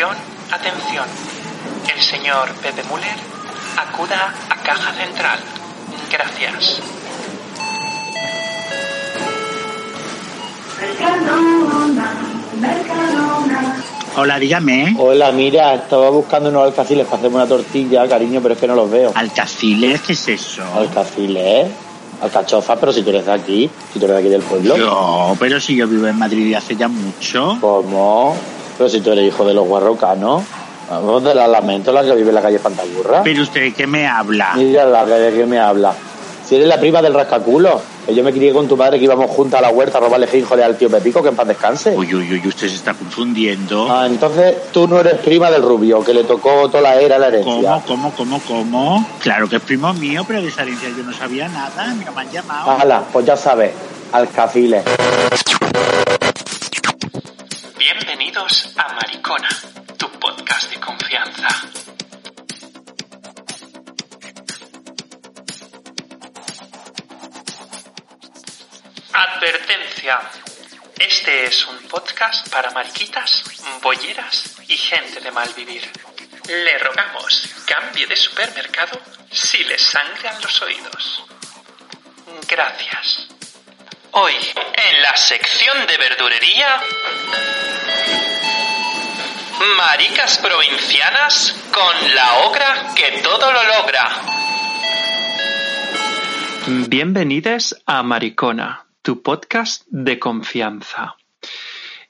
Atención, atención. El señor Pepe Müller acuda a caja central. Gracias. Hola, dígame. Hola, mira, estaba buscando unos alcaciles para hacerme una tortilla, cariño, pero es que no los veo. ¿Alcaciles? ¿Qué es eso? ¿Alcaciles? Alcachofa, pero si tú eres de aquí, si tú eres de aquí del pueblo. No, pero si yo vivo en Madrid hace ya mucho. ¿Cómo? Pero si tú eres hijo de los guarrocanos. Vamos de la lamento, la que vive en la calle Pantagurra. Pero usted, ¿de qué me habla? Mira la que me habla. Si eres la prima del rascaculo, que yo me crié con tu madre que íbamos juntas a la huerta a robarle de al tío Pepico, que en paz descanse. Uy, uy, uy, usted se está confundiendo. Ah, entonces tú no eres prima del rubio, que le tocó toda la era la herencia. ¿Cómo, cómo, cómo, cómo? Claro que es primo mío, pero de esa herencia yo no sabía nada, a mí no me han llamado. Hala, pues ya sabes, alcaciles. Bienvenidos a Maricona, tu podcast de confianza. Advertencia. Este es un podcast para mariquitas, bolleras y gente de mal vivir. Le rogamos cambie de supermercado si le sangran los oídos. Gracias. Hoy, en la sección de verdurería, maricas provincianas con la ogra que todo lo logra. Bienvenidos a Maricona, tu podcast de confianza.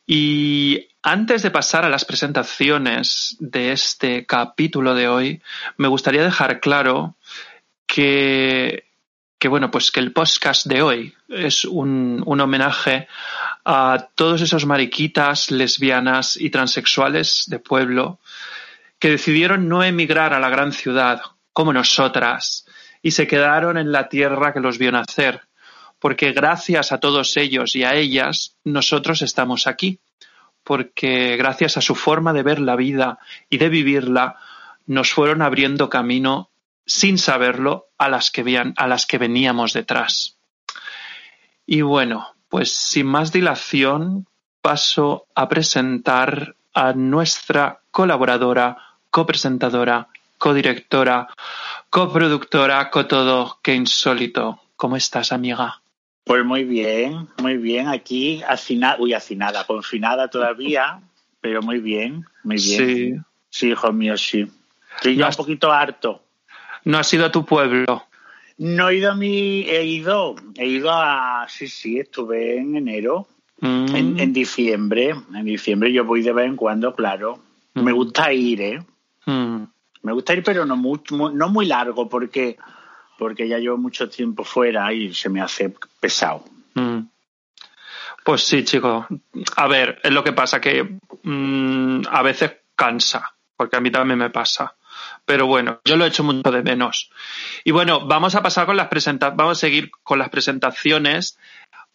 Y antes de pasar a las presentaciones de este capítulo de hoy, me gustaría dejar claro que, que bueno, pues que el podcast de hoy es un, un homenaje a todos esos mariquitas, lesbianas y transexuales de pueblo que decidieron no emigrar a la gran ciudad como nosotras y se quedaron en la tierra que los vio nacer, porque gracias a todos ellos y a ellas nosotros estamos aquí, porque gracias a su forma de ver la vida y de vivirla nos fueron abriendo camino sin saberlo a las que, vean, a las que veníamos detrás. Y bueno, pues sin más dilación paso a presentar a nuestra colaboradora, copresentadora, codirectora, coproductora, todo, qué insólito. ¿Cómo estás, amiga? Pues muy bien, muy bien. Aquí afinada, uy, afinada, confinada todavía, pero muy bien, muy bien. Sí. Sí, hijo mío, sí. Estoy ya No un poquito harto. No has ido a tu pueblo. No he ido a mi, he ido, he ido a, sí, sí, estuve en enero, Mm. en, en diciembre, en diciembre yo voy de vez en cuando, claro. Me Mm. gusta ir, ¿eh? Mm. Me gusta ir, pero no muy, mu- no muy largo, porque, porque ya llevo mucho tiempo fuera y se me hace pesado. Pues sí, chico. A ver, es lo que pasa que a veces cansa, porque a mí también me pasa. Pero bueno, yo lo he hecho mucho de menos. Y bueno, vamos a pasar con las presentaciones, vamos a seguir con las presentaciones.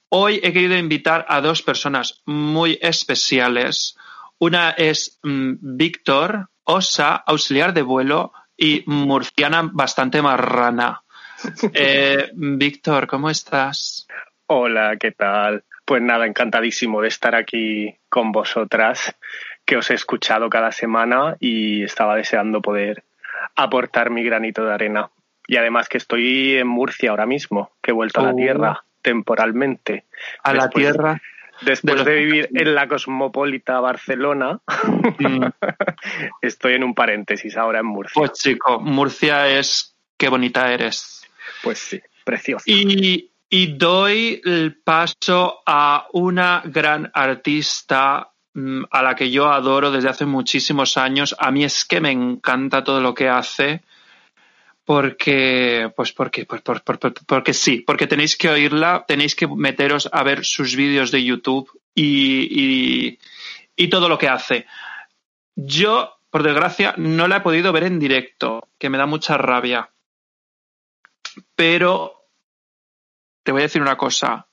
Hoy he querido invitar a dos personas muy especiales. Una es mm, Víctor Osa, auxiliar de vuelo y murciana bastante marrana. Eh, Víctor, ¿cómo estás? Hola, ¿qué tal? Pues nada, encantadísimo de estar aquí con vosotras, que os he escuchado cada semana y estaba deseando poder aportar mi granito de arena. Y además que estoy en Murcia ahora mismo, que he vuelto a la Oh. tierra temporalmente. A la Después- tierra. Después de vivir en la cosmopolita Barcelona, Mm, estoy en un paréntesis ahora en Murcia. Pues chico, Murcia es qué bonita eres. Pues sí, precioso. Y, y doy el paso a una gran artista a la que yo adoro desde hace muchísimos años. A mí es que me encanta todo lo que hace. Porque, pues porque, por- por- por- por- porque sí, porque tenéis que oírla, tenéis que meteros a ver sus vídeos de YouTube y, y, y todo lo que hace. Yo, por desgracia, no la he podido ver en directo, que me da mucha rabia. Pero te voy a decir una cosa.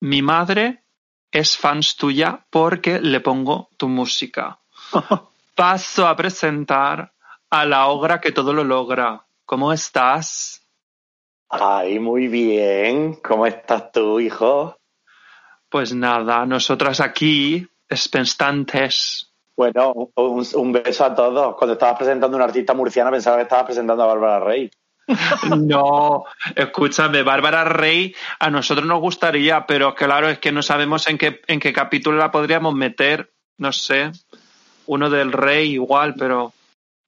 Mi madre es fans tuya porque le pongo tu música. Paso a presentar a la obra que todo lo logra. ¿Cómo estás? Ay, muy bien. ¿Cómo estás tú, hijo? Pues nada, nosotras aquí, expectantes, Bueno, un, un beso a todos. Cuando estabas presentando a una artista murciana pensaba que estabas presentando a Bárbara Rey. No, escúchame, Bárbara Rey, a nosotros nos gustaría, pero claro, es que no sabemos en qué, en qué capítulo la podríamos meter. No sé, uno del Rey igual, pero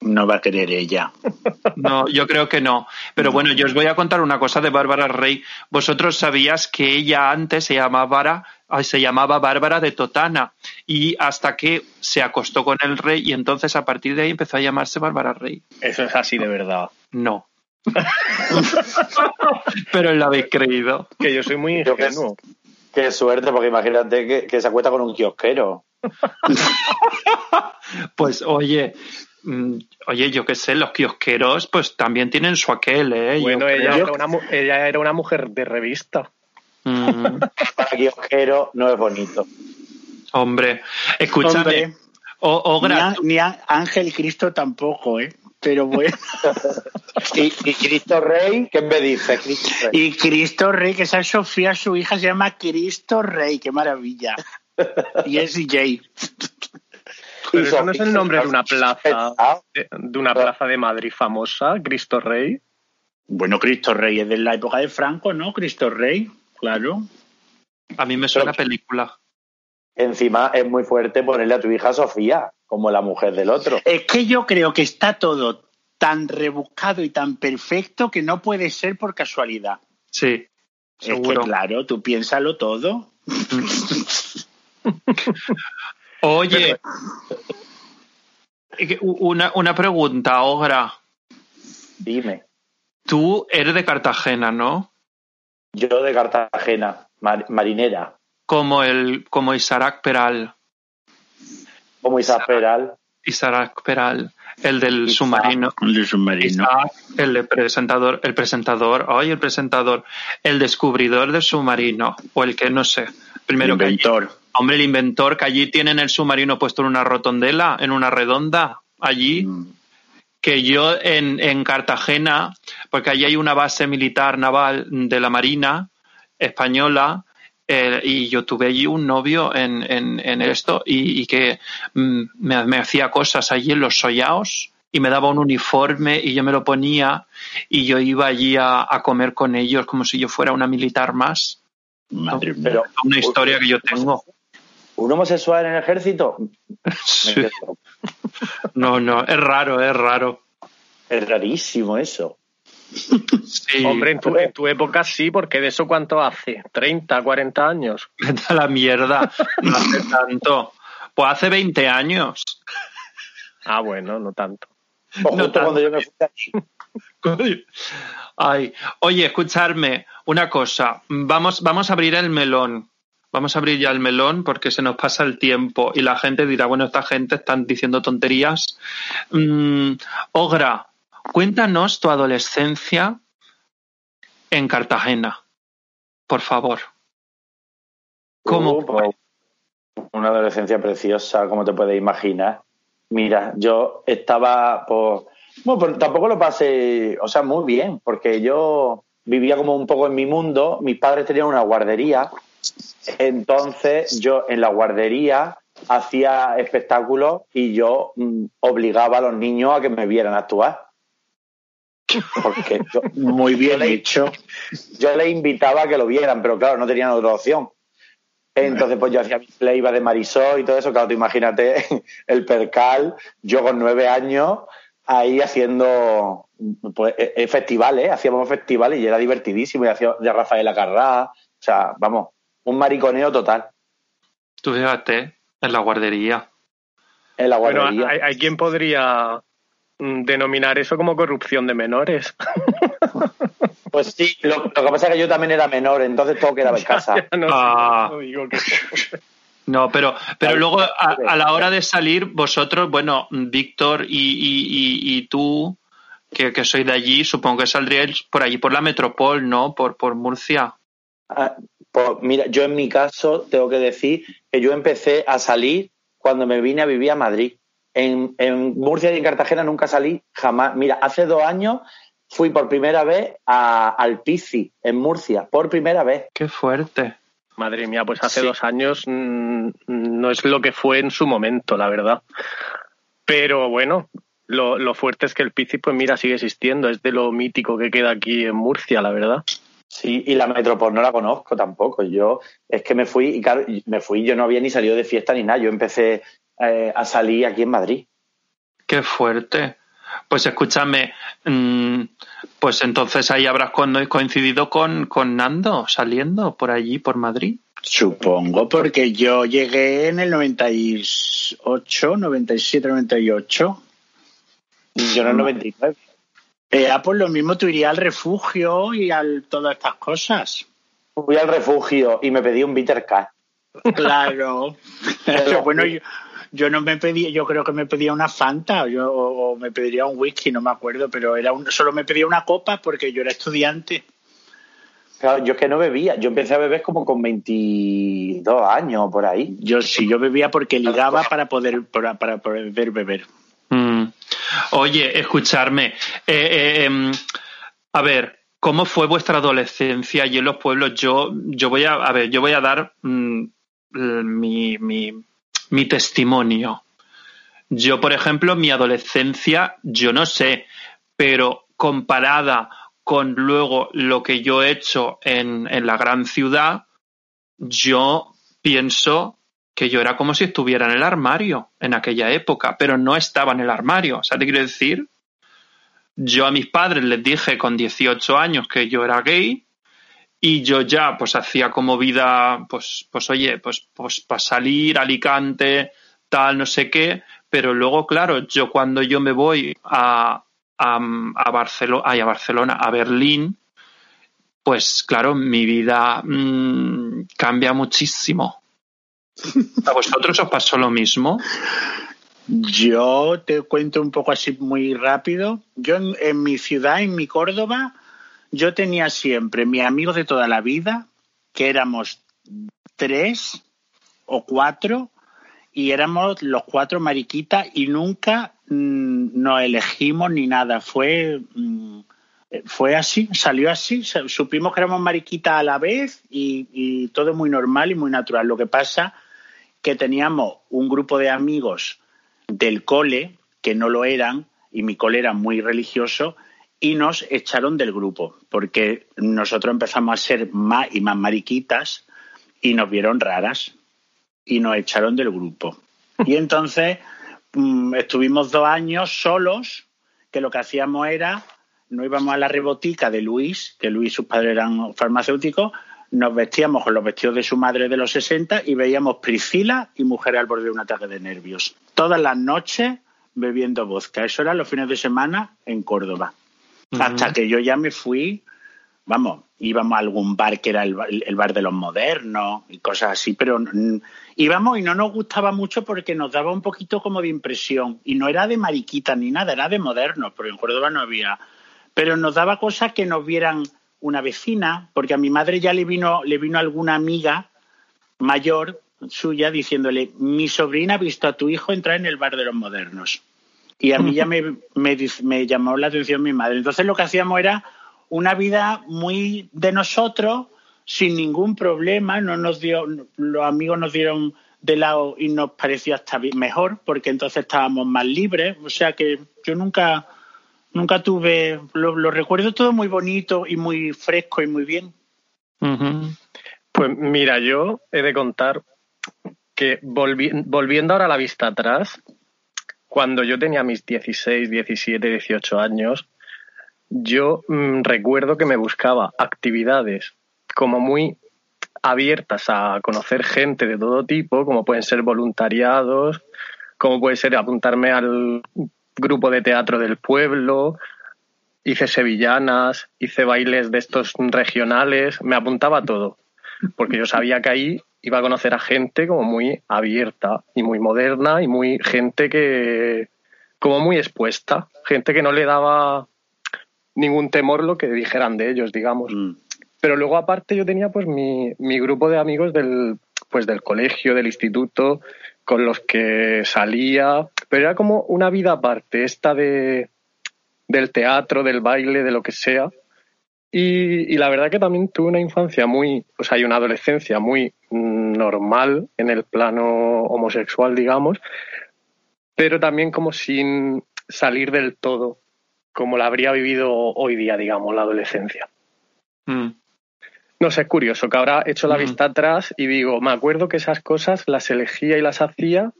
No va a querer ella. no, yo creo que no. Pero bueno, yo os voy a contar una cosa de Bárbara Rey. Vosotros sabías que ella antes se llamaba, se llamaba Bárbara de Totana y hasta que se acostó con el rey y entonces a partir de ahí empezó a llamarse Bárbara Rey. Eso es así de verdad. No. Pero lo habéis creído. Que yo soy muy Yo que- ingenuo. Qué suerte, porque imagínate que, que se acuesta con un kiosquero. Pues oye, mm, oye, yo qué sé, los kiosqueros pues también tienen su aquel, ¿eh? Bueno, ella creo. era, una, mu- ella era una mujer de revista. Mm, Para kiosquero no es bonito. hombre, escúchame, Hombre, o- ni, Ángel Cristo tampoco, ¿eh? Pero bueno. Y, y Cristo Rey, ¿qué me dice? Cristo Rey. Y Cristo Rey, que esa Sofía, su hija, se llama Cristo Rey. ¡Qué maravilla! Y es DJ. Pero Y eso no es el nombre de una plaza, de, una plaza de Madrid famosa, Cristo Rey. Bueno, Cristo Rey es de la época de Franco, ¿no? Cristo Rey, claro. a mí me suena película. Encima es muy fuerte ponerle a tu hija Sofía, como la mujer del otro. Es que yo creo que está todo tan rebuscado y tan perfecto que no puede ser por casualidad. Sí, Es que, claro, tú piénsalo todo. Oye, que- una, una pregunta, Ogra. Dime. Tú eres de Cartagena, ¿no? Yo de Cartagena, mar- marinera, Como el, como Isaac Peral. Como Isaac Peral. Isaac Peral, el del Isaac. submarino. El de submarino. Isaac, el presentador, el presentador, ay, el presentador, el descubridor del submarino, o el que no sé. Primero que allí- inventor. hombre, el inventor que allí tienen el submarino puesto en una rotondela, en una redonda, allí. Mm. que yo en, en Cartagena, porque allí hay una base militar naval de la Marina española, eh, y yo tuve allí un novio en, en, en esto y, y que mm, me, me hacía cosas allí en los sollaos y me daba un uniforme y yo me lo ponía y yo iba allí a, a comer con ellos como si yo fuera una militar más. Madre mía. Pero Una historia que yo tengo. un homosexual en el ejército. Sí. No, no, es raro, es raro. Es rarísimo eso. Sí. Hombre, en tu, en tu época sí, porque de eso cuánto hace, 30, 40 años. Vete a la mierda, no hace tanto. Pues hace 20 años. Ah, bueno, no tanto. Pues No tanto. cuando yo me fui. Ay, oye, escucharme una cosa. Vamos, vamos a abrir el melón. Vamos a abrir ya el melón porque se nos pasa el tiempo y la gente dirá, bueno, esta gente están diciendo tonterías. Mm, Ogra, cuéntanos tu adolescencia en Cartagena, por favor. ¿Cómo Uh, pues, una adolescencia preciosa, como te puedes imaginar. Mira, yo estaba, pues, bueno, pues tampoco lo pasé, o sea, muy bien, porque yo vivía como un poco en mi mundo. Mis padres tenían una guardería, entonces yo en la guardería hacía espectáculos y yo mm, obligaba a los niños a que me vieran actuar. Porque yo, Muy bien le- hecho. yo les invitaba a que lo vieran, pero claro, no tenían otra opción. Entonces, pues yo hacía mi playback de Marisol y todo eso. Claro, tú imagínate el percal, yo con nueve años, ahí haciendo pues, eh, eh, festivales, hacíamos festivales y era divertidísimo. Y hacía de Rafaela Carrá, o sea, vamos, un mariconeo total Tú fíjate, en la guardería. en la Bueno, guardería. hay, hay quien podría denominar eso como corrupción de menores. Pues sí, lo, lo que pasa es que yo también era menor, entonces todo quedaba en casa. Ya no Ah. no digo que- No, pero, pero luego a, la hora de salir, vosotros, bueno, Víctor y, y, y, y tú, que, que sois de allí, supongo que saldríais por allí, por la metropol, ¿no? Por, por Murcia. Ah, Pues mira, yo en mi caso tengo que decir que yo empecé a salir cuando me vine a vivir a Madrid. En, en Murcia y en Cartagena nunca salí jamás. Mira, hace dos años fui por primera vez a, al Pici, en Murcia, por primera vez. Qué fuerte. Madre mía, pues hace dos años mm, no es lo que fue en su momento, la verdad. Pero bueno, lo, lo fuerte es que el Piscis, pues mira, sigue existiendo. Es de lo mítico que queda aquí en Murcia, la verdad. Sí, y la Metropol no la conozco tampoco. Yo es que me fui, y claro, me fui, yo no había ni salido de fiesta ni nada. Yo empecé eh, a salir aquí en Madrid. Qué fuerte. Pues escúchame, mm, pues entonces ahí habrás coincidido con, con Nando saliendo por allí, por Madrid. Supongo, porque yo llegué en el 98, 97, 98. Yo en el 99. Eh, ah, pues lo mismo, tú irías al refugio y a todas estas cosas. Fui al refugio y me pedí un bitter cat. Claro. bueno, yo, yo, no me pedía, yo creo que me pedía una Fanta yo, o, me pediría un whisky, no me acuerdo, pero era un, solo me pedía una copa porque yo era estudiante. Claro, yo es que no bebía. Yo empecé a beber como con 22 años por ahí. Yo sí, yo bebía porque ligaba para poder, para, para poder beber. Mm. Oye, escucharme. Eh, eh, em, a ver, ¿cómo fue vuestra adolescencia allí en los pueblos? Yo, yo voy a, a ver, yo voy a dar mm, mi, mi, mi testimonio. Yo, por ejemplo, mi adolescencia, yo no sé, pero comparada con luego lo que yo he hecho en, en la gran ciudad, yo pienso que yo era como si estuviera en el armario en aquella época, pero no estaba en el armario. O sea, te quiero decir, yo a mis padres les dije con 18 años que yo era gay y yo ya pues hacía como vida, pues, pues oye, pues, pues para salir, Alicante, tal, no sé qué, pero luego, claro, yo cuando yo me voy a, a, a, Barcelona, a Barcelona, a Berlín, pues claro, mi vida mmm, cambia muchísimo. ¿A vosotros os pasó lo mismo? Yo te cuento un poco así muy rápido. Yo en, mi ciudad, en mi Córdoba, yo tenía siempre mi amigo de toda la vida, que éramos tres o cuatro, y éramos los cuatro mariquitas y nunca mm, nos elegimos ni nada. Fue, mm, fue así, salió así. Supimos que éramos mariquitas a la vez y, y todo muy normal y muy natural. Lo que pasa que teníamos un grupo de amigos del cole que no lo eran y mi cole era muy religioso y nos echaron del grupo porque nosotros empezamos a ser más y más mariquitas y nos vieron raras y nos echaron del grupo. Y entonces mmm, estuvimos dos años solos que lo que hacíamos era, no íbamos a la rebotica de Luis, que Luis y sus padres eran farmacéuticos, nos vestíamos con los vestidos de su madre de los 60 y veíamos Priscila y Mujeres al borde de un ataque de nervios. Todas las noches bebiendo vodka. Eso era los fines de semana en Córdoba. Uh -huh. Hasta que yo ya me fui, vamos, íbamos a algún bar que era el, el, bar de los modernos y cosas así, pero íbamos y no nos gustaba mucho porque nos daba un poquito como de impresión. Y no era de mariquita ni nada, era de modernos, porque en Córdoba no había. Pero nos daba cosas que nos vieran una vecina, porque a mi madre ya le vino, le vino alguna amiga mayor suya diciéndole, mi sobrina ha visto a tu hijo entrar en el bar de los modernos. Y a mí ya me, me, me llamó la atención mi madre. Entonces lo que hacíamos era una vida muy de nosotros, sin ningún problema, no nos dio, los amigos nos dieron de lado y nos pareció hasta mejor, porque entonces estábamos más libres. O sea que yo nunca, nunca tuve, lo, lo, recuerdo todo muy bonito y muy fresco y muy bien. Uh -huh. Pues mira, yo he de contar que volvi volviendo ahora a la vista atrás, cuando yo tenía mis 16, 17, 18 años, yo mmm, recuerdo que me buscaba actividades como muy abiertas a conocer gente de todo tipo, como pueden ser voluntariados, como puede ser apuntarme al grupo de teatro del pueblo, hice sevillanas, hice bailes de estos regionales, me apuntaba a todo, porque yo sabía que ahí iba a conocer a gente como muy abierta y muy moderna y muy gente que como muy expuesta, gente que no le daba ningún temor lo que dijeran de ellos, digamos. Mm. Pero luego aparte yo tenía pues mi, mi grupo de amigos del pues del colegio, del instituto, con los que salía, pero era como una vida aparte, esta de del teatro, del baile, de lo que sea, Y, la verdad que también tuve una infancia muy, o sea, y una adolescencia muy normal en el plano homosexual, digamos, pero también como sin salir del todo, como la habría vivido hoy día, digamos, la adolescencia. Mm. No sé, es curioso que ahora he hecho la mm. vista atrás y digo, me acuerdo que esas cosas las elegía y las hacía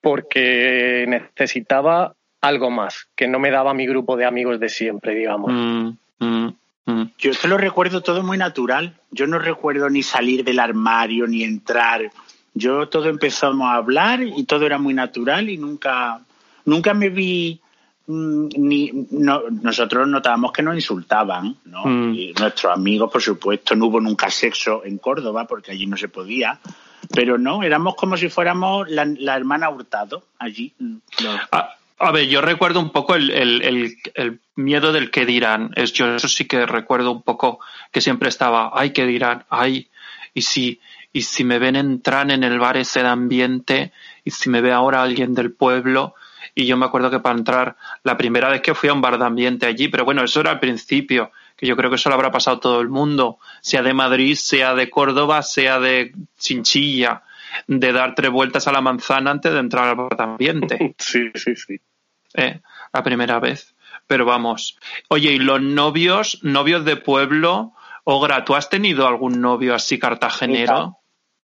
porque necesitaba algo más, que no me daba mi grupo de amigos de siempre, digamos. Mm, mm, mm. Yo te lo recuerdo todo muy natural. Yo no recuerdo ni salir del armario ni entrar. Yo todo empezamos a hablar y todo era muy natural y nunca, nunca me vi ni nosotros notábamos que nos insultaban, ¿no? Y nuestros amigos, por supuesto, no hubo nunca sexo en Córdoba porque allí no se podía. Pero no, éramos como si fuéramos la, hermana Hurtado allí. Ah, a ver, yo recuerdo un poco el, miedo del que dirán. Es, yo eso sí que recuerdo un poco que siempre estaba, ay, que dirán, ay, y si, y si me ven entrar en el bar ese de ambiente, y si me ve ahora alguien del pueblo, y yo me acuerdo que para entrar, la primera vez que fui a un bar de ambiente allí, pero bueno, eso era al principio, que yo creo que eso lo habrá pasado todo el mundo, sea de Madrid, sea de Córdoba, sea de Chinchilla, de dar tres vueltas a la manzana antes de entrar al ambiente. Sí, sí, sí. Eh, la primera vez. Pero vamos. Oye, ¿y los novios, novios de pueblo? Ogra, ¿tú has tenido algún novio así cartagenero?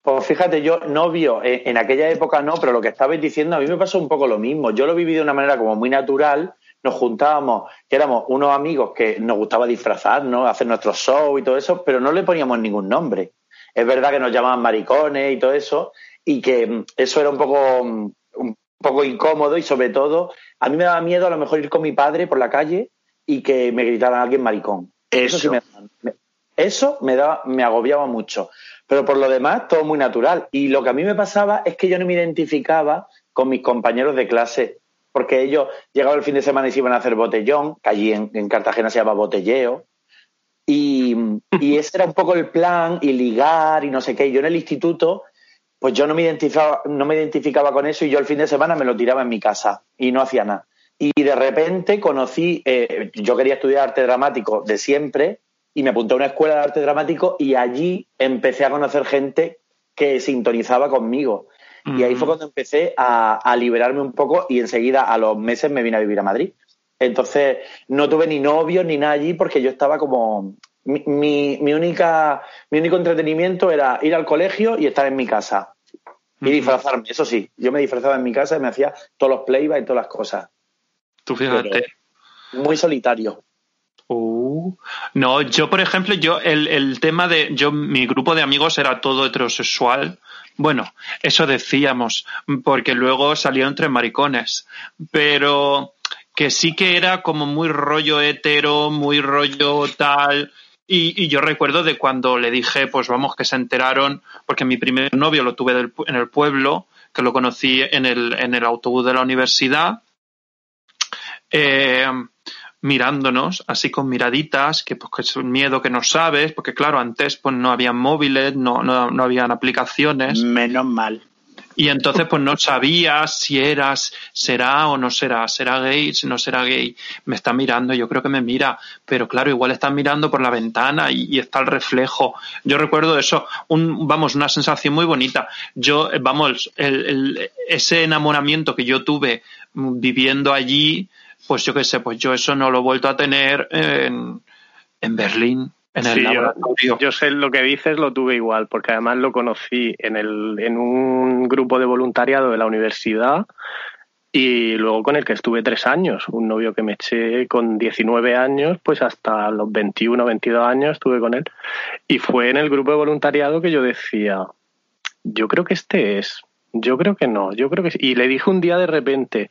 Pues fíjate, yo novio en, en aquella época no, pero lo que estabais diciendo a mí me pasó un poco lo mismo. Yo lo viví de una manera como muy natural. Nos juntábamos, que éramos unos amigos que nos gustaba disfrazarnos, hacer nuestros shows y todo eso, pero no le poníamos ningún nombre. Es verdad que nos llamaban maricones y todo eso, y que mm, eso era un poco, mm, un poco incómodo y sobre todo a mí me daba miedo a lo mejor ir con mi padre por la calle y que me gritaran alguien maricón. Eso, sí me, eso me, daba, me agobiaba mucho. Pero por lo demás, todo muy natural. Y lo que a mí me pasaba es que yo no me identificaba con mis compañeros de clase, porque ellos llegaban el fin de semana y se iban a hacer botellón, que allí en, Cartagena se llama botelleo. Y, y, ese era un poco el plan, y ligar y no sé qué. Yo en el instituto pues yo no me identificaba, no me identificaba con eso y yo el fin de semana me lo tiraba en mi casa y no hacía nada. Y de repente conocí, eh, yo quería estudiar arte dramático de siempre y me apunté a una escuela de arte dramático y allí empecé a conocer gente que sintonizaba conmigo. Y ahí fue cuando empecé a, liberarme un poco y enseguida a los meses me vine a vivir a Madrid. Entonces no tuve ni novio ni nada allí porque yo estaba como mi, mi, única, mi único entretenimiento era ir al colegio y estar en mi casa. Y disfrazarme, eso sí. Yo me disfrazaba en mi casa y me hacía todos los playbacks y todas las cosas. Tú fíjate. muy solitario. Uh. no, yo por ejemplo, yo el, el tema de yo mi grupo de amigos era todo heterosexual. Bueno, eso decíamos, porque luego salieron tres maricones, pero que sí que era como muy rollo hetero, muy rollo tal, y, yo recuerdo de cuando le dije, pues vamos, que se enteraron, porque mi primer novio lo tuve en el pueblo, que lo conocí en el, en el autobús de la universidad, eh, mirándonos, así con miraditas, que pues que es un miedo que no sabes, porque claro, antes pues no había móviles, no, no, no habían aplicaciones. Menos mal. Y entonces pues no sabías si eras, será o no será, será gay, no será gay. Me está mirando, yo creo que me mira, pero claro, igual está mirando por la ventana y, está el reflejo. Yo recuerdo eso, un, vamos, una sensación muy bonita. Yo, eh, vamos, el, ese enamoramiento que yo tuve viviendo allí, pues yo qué sé, pues yo eso no lo he vuelto a tener en, en Berlín yo, sé lo que dices, lo tuve igual, porque además lo conocí en, el, en un grupo de voluntariado de la universidad y luego con el que estuve tres años, un novio que me eché con 19 años, pues hasta los 21, 22 años estuve con él. Y fue en el grupo de voluntariado que yo decía, yo creo que este es, yo creo que no, yo creo que sí. Y le dije un día de repente,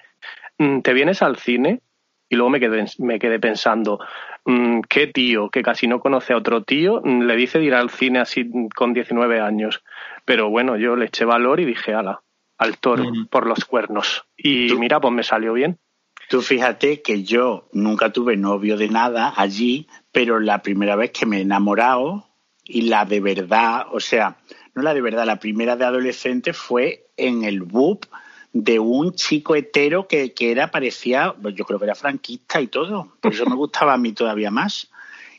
mm, ¿te vienes al cine? Y luego me quedé, me quedé pensando, mm, ¿qué tío que casi no conoce a otro tío mm, le dice de ir al cine así con 19 años? Pero bueno, yo le eché valor y dije, ala, al toro, por los cuernos. Y mira, pues me salió bien. Tú fíjate que yo nunca tuve novio de nada allí, pero la primera vez que me he enamorado y la de verdad, o sea, no la de verdad, la primera de adolescente fue en el BUP de un chico hetero que, que era, parecía, yo creo que era franquista y todo, por eso me gustaba a mí todavía más.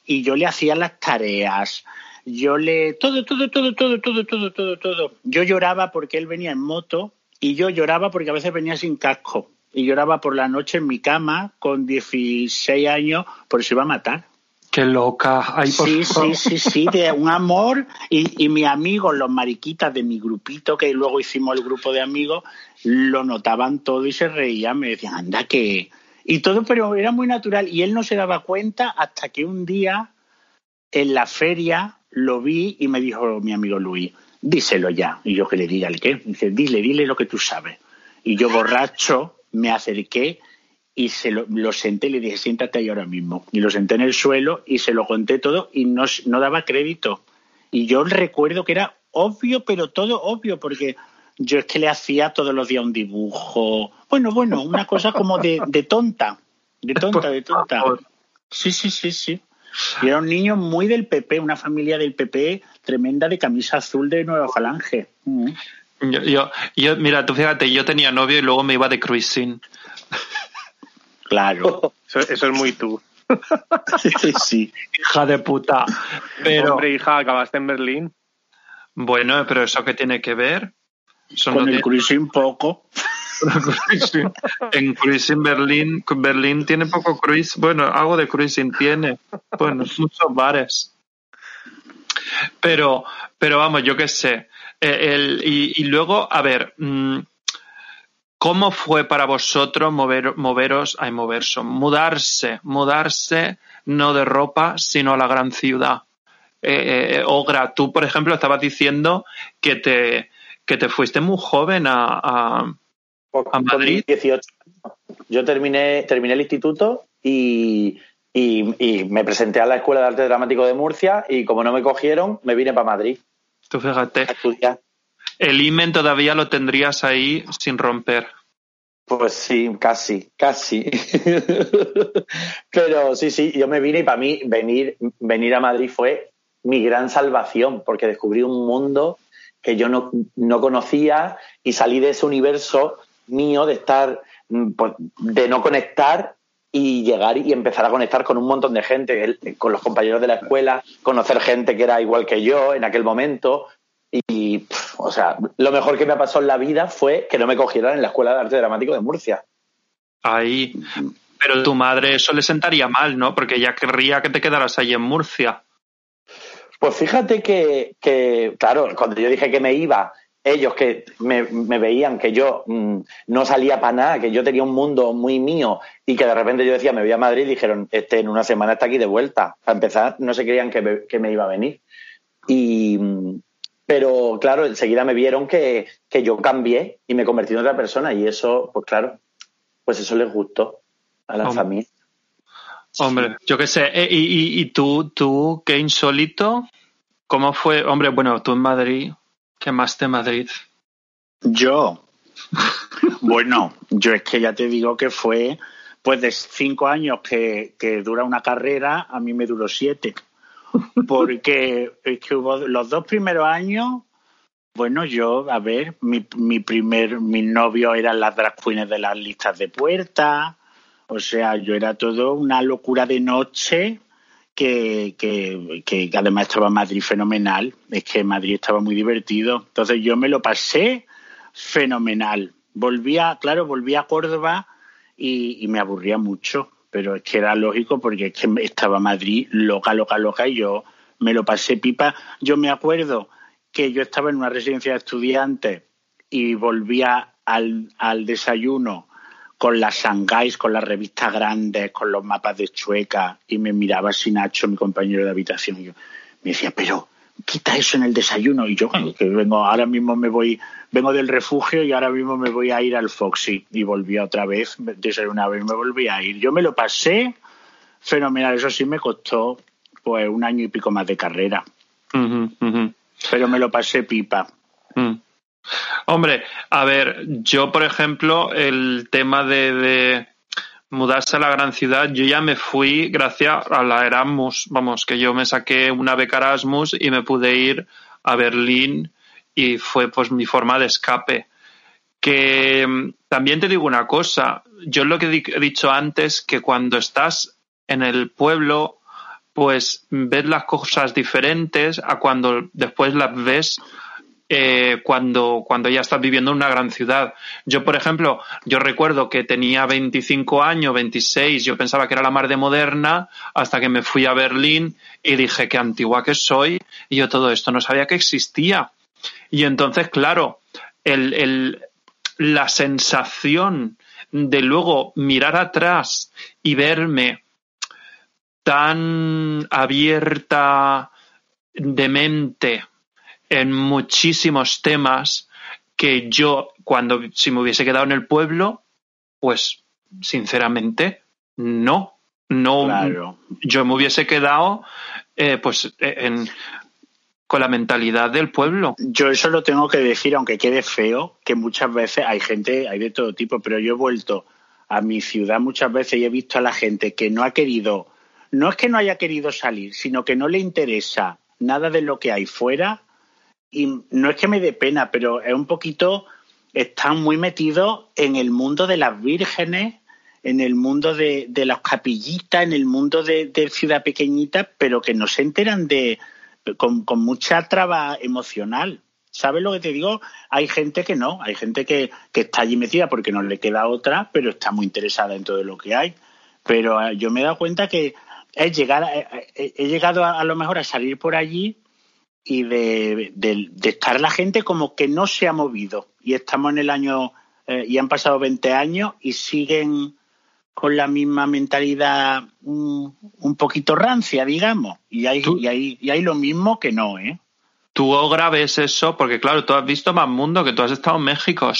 y yo le hacía las tareas. Yo le todo todo todo todo todo todo todo todo. Yo lloraba porque él venía en moto y yo lloraba porque a veces venía sin casco y lloraba por la noche en mi cama con 16 años por si iba a matar. Qué loca. sí, sí, sí, sí, de un amor. Y, y mis amigos, los mariquitas de mi grupito, que luego hicimos el grupo de amigos, lo notaban todo y se reían. Me decían, anda, que. Y todo, pero era muy natural. Y él no se daba cuenta hasta que un día en la feria lo vi y me dijo mi amigo Luis, díselo ya. Y yo que le diga el qué. Dice, dile, dile lo que tú sabes. Y yo borracho me acerqué y se lo, senté y le dije, siéntate ahí ahora mismo. Y lo senté en el suelo y se lo conté todo y no, no daba crédito. Y yo recuerdo que era obvio, pero todo obvio, porque yo es que le hacía todos los días un dibujo. Bueno, bueno, una cosa como de, de tonta. De tonta, de tonta. Sí, sí, sí, sí. Y era un niño muy del PP, una familia del PP tremenda de camisa azul de Nueva Falange. Mm. Yo, yo, mira, tú fíjate, yo tenía novio y luego me iba de cruising. Claro. Eso, es muy tú. sí, hija de puta. Pero, Hombre, hija, acabaste en Berlín. Bueno, pero ¿eso qué tiene que ver? Con el cruising poco. en cruising Berlín, Berlín tiene poco cruising. Bueno, algo de cruising tiene. Bueno, muchos bares. Pero, pero vamos, yo qué sé. Eh, el, y, luego, a ver, mm, ¿cómo fue para vosotros mover, moveros, ay, moverse, mudarse, mudarse no de ropa, sino a la gran ciudad? Eh, eh, Ogra, tú, por ejemplo, estabas diciendo que te, que te fuiste muy joven a, a, Madrid. 18. Yo terminé, terminé el instituto y, y, me presenté a la Escuela de Arte Dramático de Murcia y como no me cogieron, me vine para Madrid. Tú fíjate. El imen todavía lo tendrías ahí sin romper. Pues sí, casi, casi. Pero sí, sí, yo me vine y para mí venir, venir a Madrid fue mi gran salvación, porque descubrí un mundo que yo no, no conocía y salí de ese universo mío de estar, mm, pues, de no conectar y llegar y empezar a conectar con un montón de gente, con los compañeros de la escuela, conocer gente que era igual que yo en aquel momento. Y, o sea, lo mejor que me pasado en la vida fue que no me cogieran en la Escuela de Arte Dramático de Murcia. Ahí. Pero tu madre eso le sentaría mal, ¿no? Porque ella querría que te quedaras ahí en Murcia. Pues fíjate que, que, claro, cuando yo dije que me iba ellos que me, veían que yo mm, no salía para nada, que yo tenía un mundo muy mío y que de repente yo decía me voy a Madrid, dijeron, este en una semana está aquí de vuelta. Para empezar, no se creían que me, iba a venir. Y, pero claro, enseguida me vieron que, yo cambié y me convertí en otra persona y eso, pues claro, pues eso les gustó a la familia. Hombre, yo qué sé, eh, y, y tú, tú, qué insólito, ¿cómo fue? Hombre, bueno, tú en Madrid, ¿Qué más de Madrid? Yo. bueno, yo es que ya te digo que fue, pues de cinco años que, dura una carrera, a mí me duró siete. Porque es que hubo los dos primeros años, bueno, yo, a ver, mi, mi primer, mi novio eran las drag queens de las listas de puertas. O sea, yo era todo una locura de noche que, que, además estaba Madrid fenomenal. Es que Madrid estaba muy divertido. Entonces yo me lo pasé fenomenal. Volvía, claro, volví a Córdoba y, me aburría mucho, pero es que era lógico porque es que estaba Madrid loca, loca, loca y yo me lo pasé pipa. Yo me acuerdo que yo estaba en una residencia de estudiantes y volvía al, al desayuno con las Shanghais, con las revistas grandes, con los mapas de Chueca, y me miraba así Nacho, mi compañero de habitación, y yo me decía, pero quita eso en el desayuno. Y yo, que vengo, ahora mismo me voy, vengo del refugio y ahora mismo me voy a ir al Foxy. Y volví otra vez, una vez me volví a ir. Yo me lo pasé fenomenal, eso sí me costó pues un año y pico más de carrera. Pero me lo pasé pipa. Mm. Hombre, a ver, yo por ejemplo, el tema de, mudarse a la gran ciudad, yo ya me fui gracias a la Erasmus, vamos, que yo me saqué una beca Erasmus y me pude ir a Berlín y fue pues mi forma de escape. Que mm, también te digo una cosa, yo lo que he dicho antes, que cuando estás en el pueblo, pues ves las cosas diferentes a cuando después las ves eh, cuando, cuando ya estás viviendo en una gran ciudad. Yo, por ejemplo, yo recuerdo que tenía 25 años, 26, yo pensaba que era la mar de moderna, hasta que me fui a Berlín y dije qué antigua que soy, y yo todo esto no sabía que existía. Y entonces, claro, el, el, la sensación de luego mirar atrás y verme tan abierta de mente en muchísimos temas que yo, cuando si me hubiese quedado en el pueblo, pues sinceramente, no. No, yo me hubiese quedado eh, pues en, con la mentalidad del pueblo. Yo eso lo tengo que decir, aunque quede feo, que muchas veces hay gente, hay de todo tipo, pero yo he vuelto a mi ciudad muchas veces y he visto a la gente que no ha querido, no es que no haya querido salir, sino que no le interesa nada de lo que hay fuera y no es que me dé pena, pero es un poquito, están muy metidos en el mundo de las vírgenes, en el mundo de, las capillitas, en el mundo de, ciudad pequeñita, pero que no se enteran de, con, mucha traba emocional. ¿Sabes lo que te digo? Hay gente que no, hay gente que, está allí metida porque no le queda otra, pero está muy interesada en todo lo que hay. Pero eh, yo me he dado cuenta que he llegado, a, lo mejor a salir por allí y de, estar la gente como que no se ha movido. Y estamos en el año, eh, y han pasado 20 años y siguen con la misma mentalidad un, poquito rancia, digamos. Y hay, y, hay, y hay lo mismo que no, ¿eh? Tú ves eso, porque claro, tú has visto más mundo, que tú has estado en México.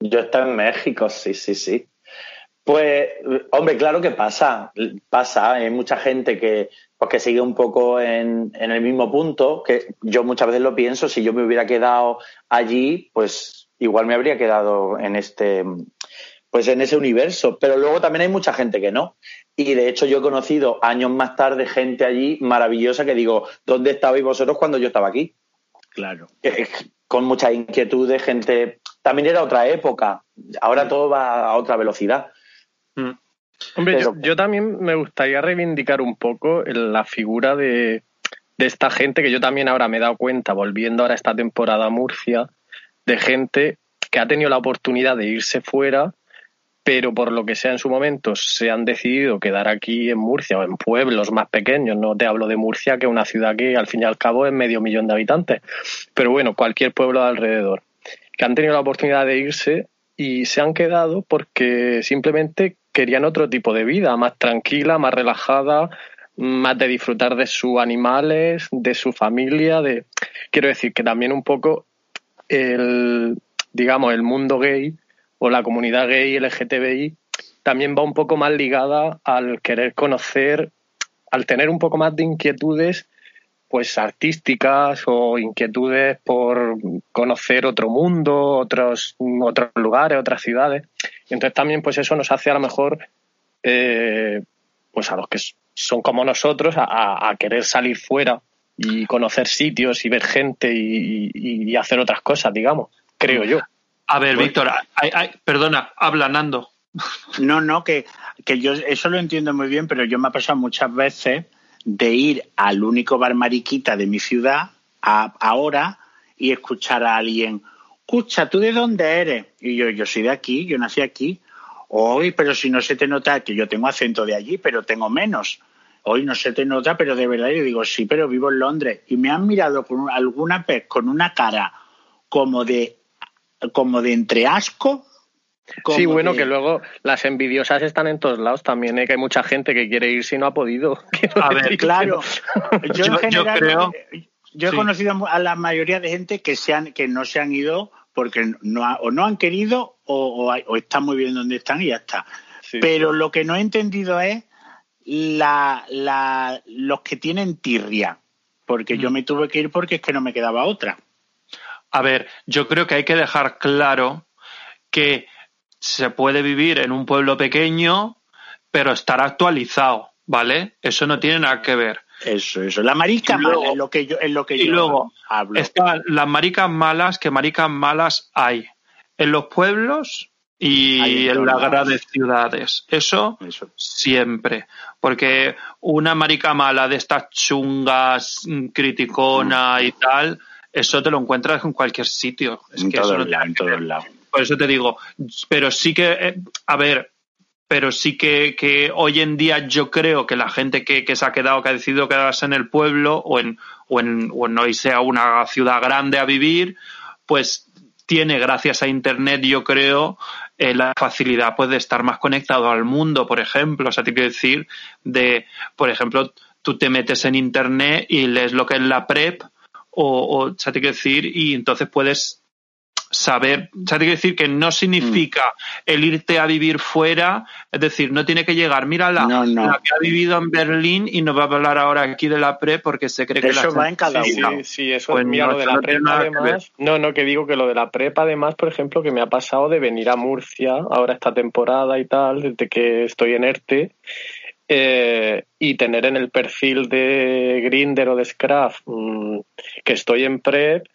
Yo he estado en México, sí, sí, sí. Pues, hombre, claro que pasa, pasa. Hay mucha gente que pues que sigue un poco en, en, el mismo punto, que yo muchas veces lo pienso, si yo me hubiera quedado allí, pues igual me habría quedado en este, pues en ese universo. Pero luego también hay mucha gente que no. Y de hecho yo he conocido años más tarde gente allí maravillosa que digo, ¿dónde estabais vosotros cuando yo estaba aquí? Claro. Con muchas inquietudes, gente. También era otra época. Ahora todo va a otra velocidad. Mm. Hombre, yo, también me gustaría reivindicar un poco la figura de, esta gente que yo también ahora me he dado cuenta, volviendo ahora esta temporada a Murcia, de gente que ha tenido la oportunidad de irse fuera, pero por lo que sea en su momento se han decidido quedar aquí en Murcia o en pueblos más pequeños. No te hablo de Murcia, que es una ciudad que al fin y al cabo es medio millón de habitantes, pero bueno, cualquier pueblo de alrededor, que han tenido la oportunidad de irse y se han quedado porque simplemente querían otro tipo de vida, más tranquila, más relajada, más de disfrutar de sus animales, de su familia, quiero decir que también un poco el digamos el mundo gay o la comunidad gay LGTBI también va un poco más ligada al querer conocer, al tener un poco más de inquietudes pues artísticas o inquietudes por conocer otro mundo, otros, otros lugares, otras ciudades. Y entonces también pues eso nos hace a lo mejor eh, pues a los que son como nosotros a, querer salir fuera y conocer sitios y ver gente y, hacer otras cosas, digamos, creo yo. A ver, Víctor, perdona, habla Nando. No, no, que, que yo eso lo entiendo muy bien, pero yo me ha pasado muchas veces de ir al único bar mariquita de mi ciudad ahora y escuchar a alguien, escucha, ¿tú de dónde eres? Y yo, yo soy de aquí, yo nací aquí. Hoy, pero si no se te nota que yo tengo acento de allí, pero tengo menos. Hoy no se te nota, pero de verdad yo digo, sí, pero vivo en Londres. Y me han mirado con alguna vez con una cara como de, como de entre asco Sí, bueno, que... luego las envidiosas están en todos lados también, ¿eh? que hay mucha gente que quiere ir si no ha podido. A ver, claro. Yo, en general, creo... yo he conocido a la mayoría de gente que, se han, que no se han ido porque no, o no han querido o, o, están muy bien donde están y ya está. Pero lo que no he entendido es la, la, los que tienen tirria, porque yo mm. me tuve que ir porque es que no me quedaba otra. A ver, yo creo que hay que dejar claro que se puede vivir en un pueblo pequeño, pero estar actualizado, ¿vale? Eso no tiene nada que ver. Eso, eso. La marica mala es lo que yo, es lo que y luego Están las maricas malas, que maricas malas hay en los pueblos y en las grandes ciudades. Eso, siempre. Porque una marica mala de estas chungas, mm, criticona y tal, eso te lo encuentras en cualquier sitio. Es en que eso en todos lados. Por eso te digo, pero sí que, eh, a ver, pero sí que, hoy en día yo creo que la gente que, se ha quedado, que ha decidido quedarse en el pueblo o en, o en, o en hoy sea una ciudad grande a vivir, pues tiene gracias a Internet, yo creo, eh, la facilidad pues, de estar más conectado al mundo, por ejemplo. O sea, te quiero decir, de, por ejemplo, tú te metes en Internet y lees lo que es la PrEP, o, o, sea, te quiero decir, y entonces puedes saber, o sea, te quiero decir que no significa mm. el irte a vivir fuera, es decir, no tiene que llegar, mírala, la que ha vivido en Berlín y nos va a hablar ahora aquí de la pre porque se cree que eso va en cada uno. Sí, sí, eso pues mira, lo de la prepa además, no, no, que digo que lo de la prepa además, por ejemplo, que me ha pasado de venir a Murcia ahora esta temporada y tal, desde que estoy en ERTE, eh, y tener en el perfil de Grinder o de Scraft mm, que estoy en PrEP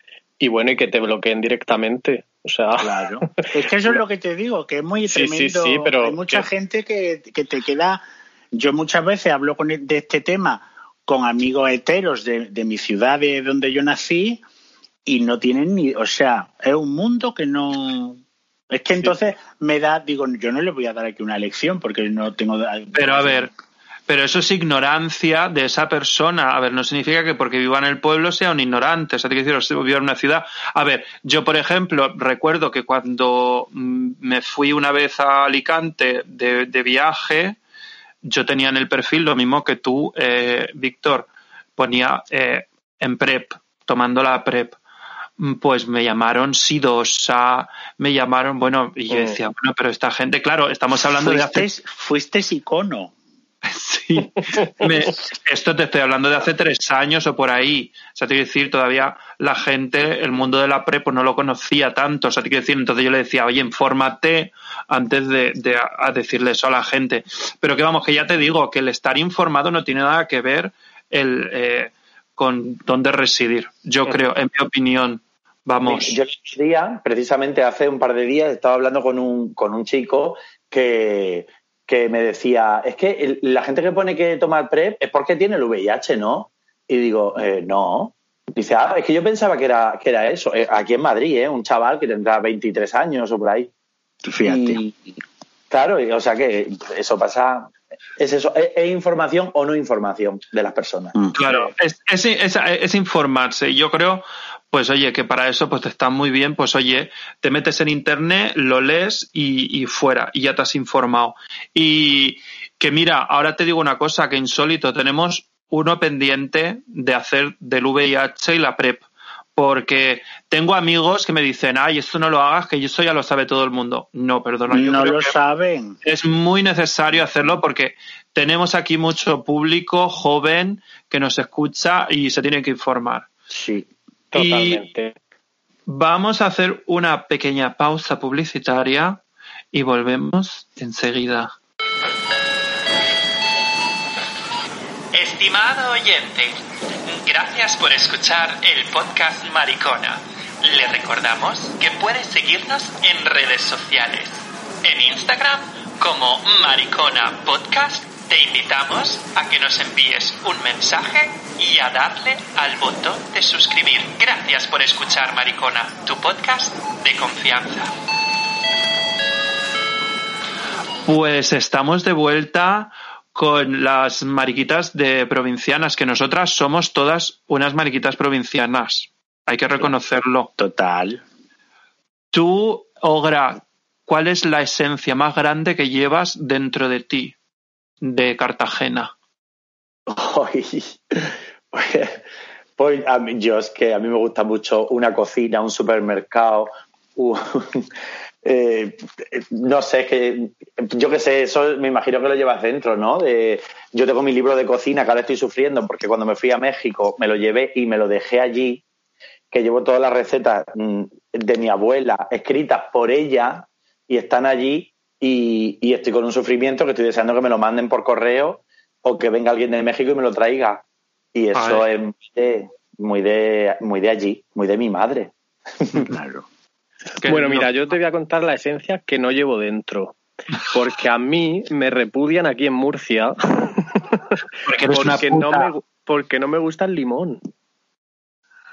y bueno, y que te bloqueen directamente. O sea, claro. Es que eso es lo que te digo, que es muy tremendo. Sí, pero Hay mucha gente que, que, te queda. Yo muchas veces hablo con, e, de este tema con amigos heteros de, de mi ciudad, de donde yo nací, y no tienen ni. O sea, es un mundo que no. Es que entonces me da, digo, yo no le voy a dar aquí una lección porque no tengo. Pero a ver, pero eso es ignorancia de esa persona. A ver, no significa que porque viva en el pueblo sea un ignorante, o sea, tiene que decir, viva en una ciudad. A ver, yo, por ejemplo, recuerdo que cuando mm, me fui una vez a Alicante de, de viaje, yo tenía en el perfil lo mismo que tú, eh, Víctor, ponía eh, en PrEP, tomando la PrEP mm, pues me llamaron sidosa, me llamaron, bueno, y yo oh. decía, bueno, pero esta gente, claro, estamos hablando de hace... Fuiste icono. Sí, esto te estoy hablando de hace tres años o por ahí. O sea, te quiero decir, todavía la gente, el mundo de la pre, pues no lo conocía tanto. O sea, te quiero decir, entonces yo le decía, oye, infórmate antes de, decirle eso a la gente. Pero que vamos, que ya te digo, que el estar informado no tiene nada que ver el, eh, con dónde residir. Yo creo, en mi opinión. Vamos. Yo el día, precisamente hace un par de días, estaba hablando con un, con un chico que, que me decía, es que la gente que pone que toma PrEP es porque tiene el VIH, ¿no? Y digo, eh, no. Dice, ah, es que yo pensaba que era, que era eso. Eh, aquí en Madrid, ¿eh? Un chaval que tendrá 23 años o por ahí. Fíjate. claro, o sea que eso pasa. Es eso, es, información o no información de las personas. Mm. Claro, es, es, es informarse. Yo creo, pues oye, que para eso pues está muy bien, pues oye, te metes en internet, lo lees y, fuera, y ya te has informado. Y que mira, ahora te digo una cosa, que insólito, tenemos uno pendiente de hacer del VIH y la PrEP. Porque tengo amigos que me dicen, ay, esto no lo hagas, que eso ya lo sabe todo el mundo. No, perdona. Yo no lo saben. Es muy necesario hacerlo porque tenemos aquí mucho público joven que nos escucha y se tiene que informar. Sí. Totalmente. vamos a hacer una pequeña pausa publicitaria y volvemos enseguida. Estimado oyente, gracias por escuchar el podcast Maricona. Le recordamos que puede seguirnos en redes sociales. En Instagram como Maricona Podcast te invitamos a que nos envíes un mensaje y a darle al botón de suscribir. Gracias por escuchar Maricona, tu podcast de confianza. Pues estamos de vuelta con las mariquitas de provincianas, que nosotras somos todas unas mariquitas provincianas. Hay que reconocerlo. Total. Tú, Ogra, ¿cuál es la esencia más grande que llevas dentro de ti? De Cartagena? pues a mí, yo es que a mí me gusta mucho una cocina, un supermercado, eh, no sé, que yo qué sé, eso me imagino que lo llevas dentro, ¿no? Yo tengo mi libro de cocina que ahora estoy sufriendo porque cuando me fui a México me lo llevé y me lo dejé allí, que llevo todas las recetas mm, de mi abuela escritas por ella y están allí y, estoy con un sufrimiento que estoy deseando que me lo manden por correo o que venga alguien de México y me lo traiga. Y eso es muy de, muy de, allí, muy de mi madre. Claro. Bueno, no- mira, yo te voy a contar la esencia que no llevo dentro. Porque a mí me repudian aquí en Murcia Porque eres una porque no, me, porque no me gusta el limón.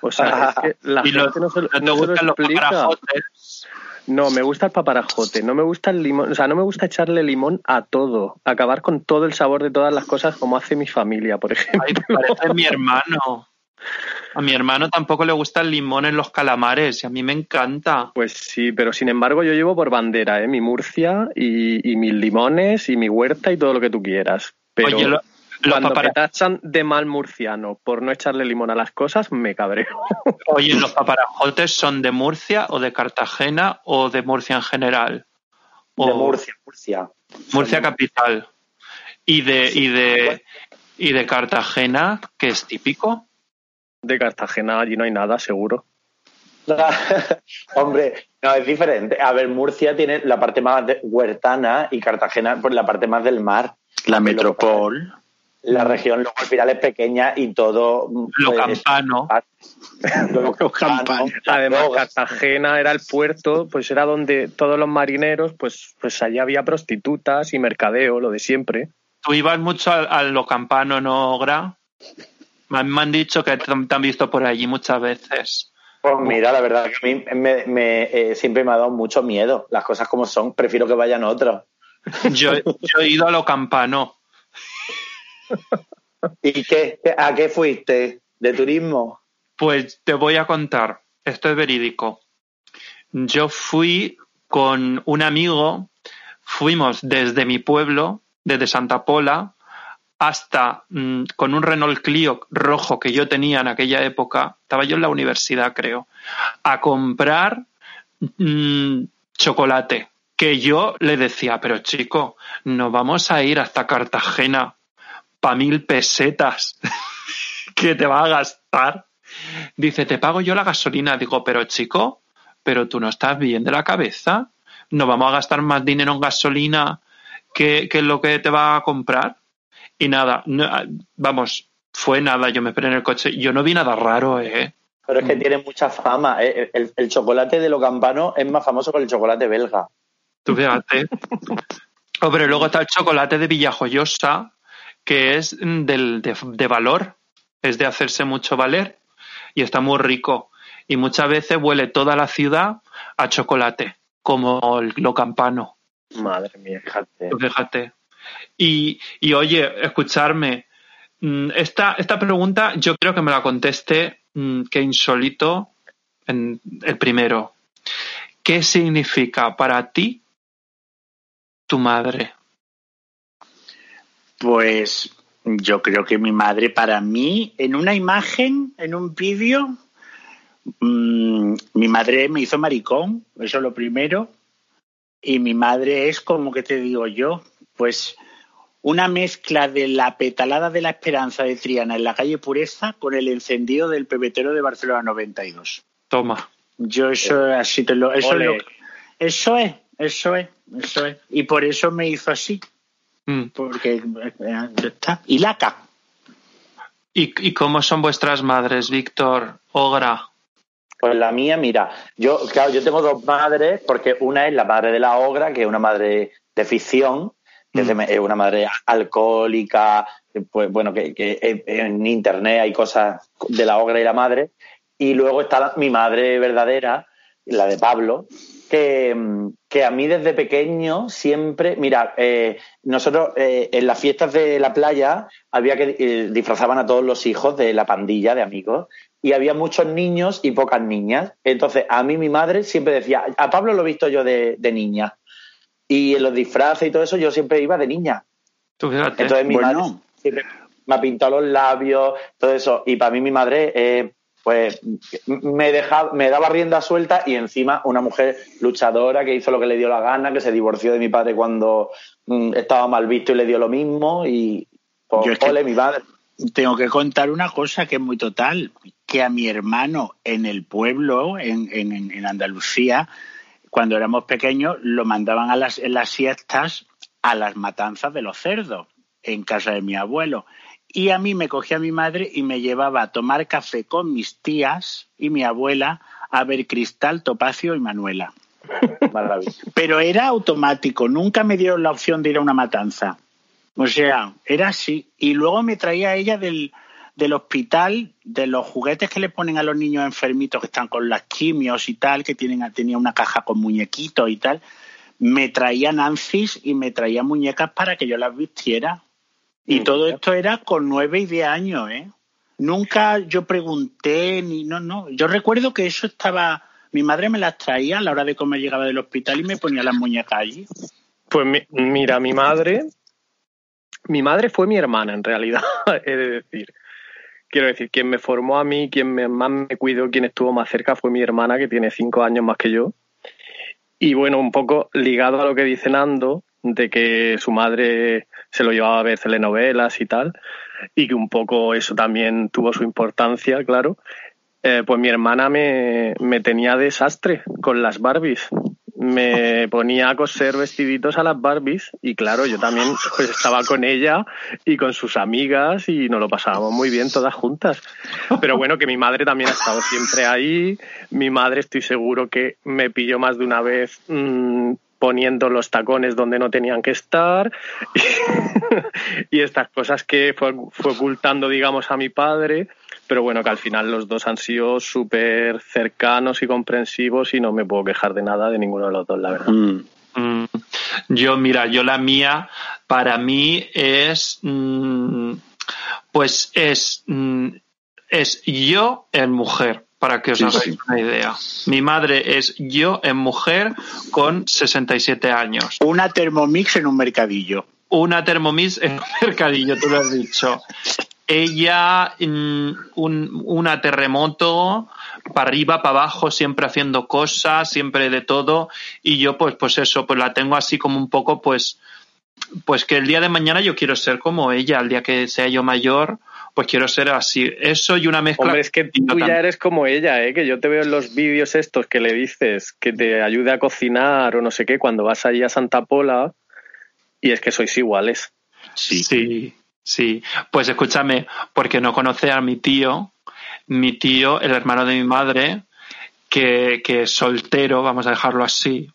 O sea, es que la Y gente los- no se, lo- ¿no se gustan explica. No, me gusta el paparajote, no me gusta el limón, o sea, no me gusta echarle limón a todo, acabar con todo el sabor de todas las cosas como hace mi familia, por ejemplo. Ay, parece mi hermano. A mi hermano tampoco le gusta el limón en los calamares y a mí me encanta. Pues sí, pero sin embargo yo llevo por bandera, ¿eh? Mi Murcia y, y mis limones y mi huerta y todo lo que tú quieras. Pero Oye, lo- cuando me tachan de mal murciano por no echarle limón a las cosas, me cabreo. Oye, ¿los paparajotes son de Murcia o de Cartagena o de Murcia en general? O De Murcia, Murcia. Murcia capital. ¿Y de, y de, y de Cartagena, que es típico? De Cartagena allí no hay nada, seguro. Hombre, no, es diferente. A ver, Murcia tiene la parte más de- huertana y Cartagena, pues la parte más del mar. La metropol. La región, luego al final es pequeña y todo. Lo pues, campano. Lo Los campanos. las Además. Cartagena era el puerto, pues era donde todos los marineros, pues, pues allí había prostitutas y mercadeo, lo de siempre. Tú ibas mucho a, a lo campano, ¿no, Gra? Me han, me han dicho que te, te han visto por allí muchas veces. Pues mira, la verdad que a mí me, me, eh, siempre me ha dado mucho miedo. Las cosas como son, prefiero que vayan otros. Yo, yo he ido a lo campano. ¿Y qué? ¿Qué- ¿A qué fuiste? ¿De turismo? Pues te voy a contar, esto es verídico. Yo fui con un amigo, fuimos desde mi pueblo, desde Santa Pola, hasta mm, con un Renault Clio rojo que yo tenía en aquella época, estaba yo en la universidad creo, a comprar mm, chocolate. Que yo le decía, pero chico, no vamos a ir hasta Cartagena pa' mil pesetas que te va a gastar. Dice, te pago yo la gasolina. Digo, pero chico, pero tú no estás bien de la cabeza. No vamos a gastar más dinero en gasolina que, que lo que te va a comprar. Y nada, no- vamos, fue nada. Yo me esperé en el coche. Yo no vi nada raro, ¿eh? Pero es que tiene mucha fama. ¿eh? El, el chocolate de lo campano es más famoso que el chocolate belga. Tú fíjate. Hombre, luego está el chocolate de Villajoyosa, que es mm, del, de, de valor, es de hacerse mucho valer y está muy rico. Y muchas veces huele toda la ciudad a chocolate, como el- lo campano. Madre mía. Fíjate. Tú Fíjate. Y, y oye, escucharme. mm, Esta, esta pregunta yo creo que me la conteste mm, que insólito en el primero. ¿Qué significa para ti tu madre? Pues yo creo que mi madre para mí, en una imagen, en un vídeo, mm, mi madre me hizo maricón, eso es lo primero. Y mi madre es como que te digo yo, pues una mezcla de la petalada de la esperanza de Triana en la calle Pureza con el encendido del pebetero de Barcelona 92. Toma. Yo eso así te lo, eso es Ole. lo- eso es, eso es, eso es. Y por eso me hizo así, Mm. porque eh, ya está. Y laca. ¿Y, ¿Y cómo son vuestras madres, Víctor? Ogra. Pues la mía, mira, yo, claro, yo tengo dos madres, porque una es la madre de la ogra, que es una madre de ficción, que es, una madre alcohólica, pues bueno, que, que en- en internet hay cosas de la ogra y la madre. Y luego está la- mi madre verdadera, la de Pablo, que, que a mí desde pequeño siempre, mira, eh, nosotros eh, en las fiestas de la playa había que eh, disfrazaban a todos los hijos de la pandilla de amigos y había muchos niños y pocas niñas. Entonces, a mí mi madre siempre decía, a Pablo lo he visto yo de, de niña. Y en los disfraces y todo eso yo siempre iba de niña. Tú fíjate. Entonces mi Bueno. madre siempre me ha pintado los labios, todo eso. Y para mí mi madre, eh, pues me, dejaba, me daba rienda suelta y encima una mujer luchadora que hizo lo que le dio la gana, que se divorció de mi padre cuando mm, estaba mal visto y le dio lo mismo. Y pues, Yo es que- ole, mi madre. Tengo que contar una cosa que es muy total, que a mi hermano en el pueblo, en, en, en Andalucía, cuando éramos pequeños, lo mandaban a las, en las siestas a las matanzas de los cerdos en casa de mi abuelo. Y a mí me cogía mi madre y me llevaba a tomar café con mis tías y mi abuela a ver Cristal, Topacio y Manuela. Pero era automático, nunca me dieron la opción de ir a una matanza. O sea, era así. Y luego me traía ella del, del hospital, de los juguetes que le ponen a los niños enfermitos que están con las quimios y tal, que tienen, tenía una caja con muñequitos y tal. Me traía Nancy's y me traía muñecas para que yo las vistiera. Y todo esto era con nueve y diez años, ¿eh? Nunca yo pregunté, ni no, no. Yo recuerdo que eso estaba. Mi madre me las traía a la hora de comer, llegaba del hospital y me ponía las muñecas allí. Pues mira, mi madre. Mi madre fue mi hermana, en realidad, he de decir. Quiero decir, quien me formó a mí, quien más me cuidó, quien estuvo más cerca fue mi hermana, que tiene cinco años más que yo. Y bueno, un poco ligado a lo que dice Nando, de que su madre se lo llevaba a ver telenovelas y tal, y que un poco eso también tuvo su importancia, claro. Eh, pues mi hermana me, me tenía desastre con las Barbies me ponía a coser vestiditos a las Barbies y claro, yo también pues, estaba con ella y con sus amigas y nos lo pasábamos muy bien todas juntas. Pero bueno, que mi madre también ha estado siempre ahí. Mi madre estoy seguro que me pilló más de una vez mmm, poniendo los tacones donde no tenían que estar y estas cosas que fue, fue, ocultando, digamos, a mi padre, pero bueno, que al final los dos han sido súper cercanos y comprensivos y no me puedo quejar de nada de ninguno de los dos, la verdad. Mm. Mm. Yo, mira, yo la mía, para mí es, mm, pues es, es yo en mujer para que os hagáis una idea. Mi madre es yo en mujer con 67 años. Una Thermomix en un mercadillo. Una Thermomix en un mercadillo, tú lo has dicho. Ella, mm, un, una terremoto, para arriba, para abajo, siempre haciendo cosas, siempre de todo. Y yo, pues, pues eso, pues la tengo así como un poco, pues, pues que el día de mañana yo quiero ser como ella, el día que sea yo mayor, pues quiero ser así. Eso y una mezcla. Hombre, es que tú ya eres como ella, ¿eh? que yo te veo en los vídeos estos que le dices que te ayude a cocinar o no sé qué cuando vas allí a Santa Pola y es que sois iguales. Sí. Sí, sí. Pues escúchame, porque no conoce a mi tío, mi tío, el hermano de mi madre, que, que es soltero, vamos a dejarlo así.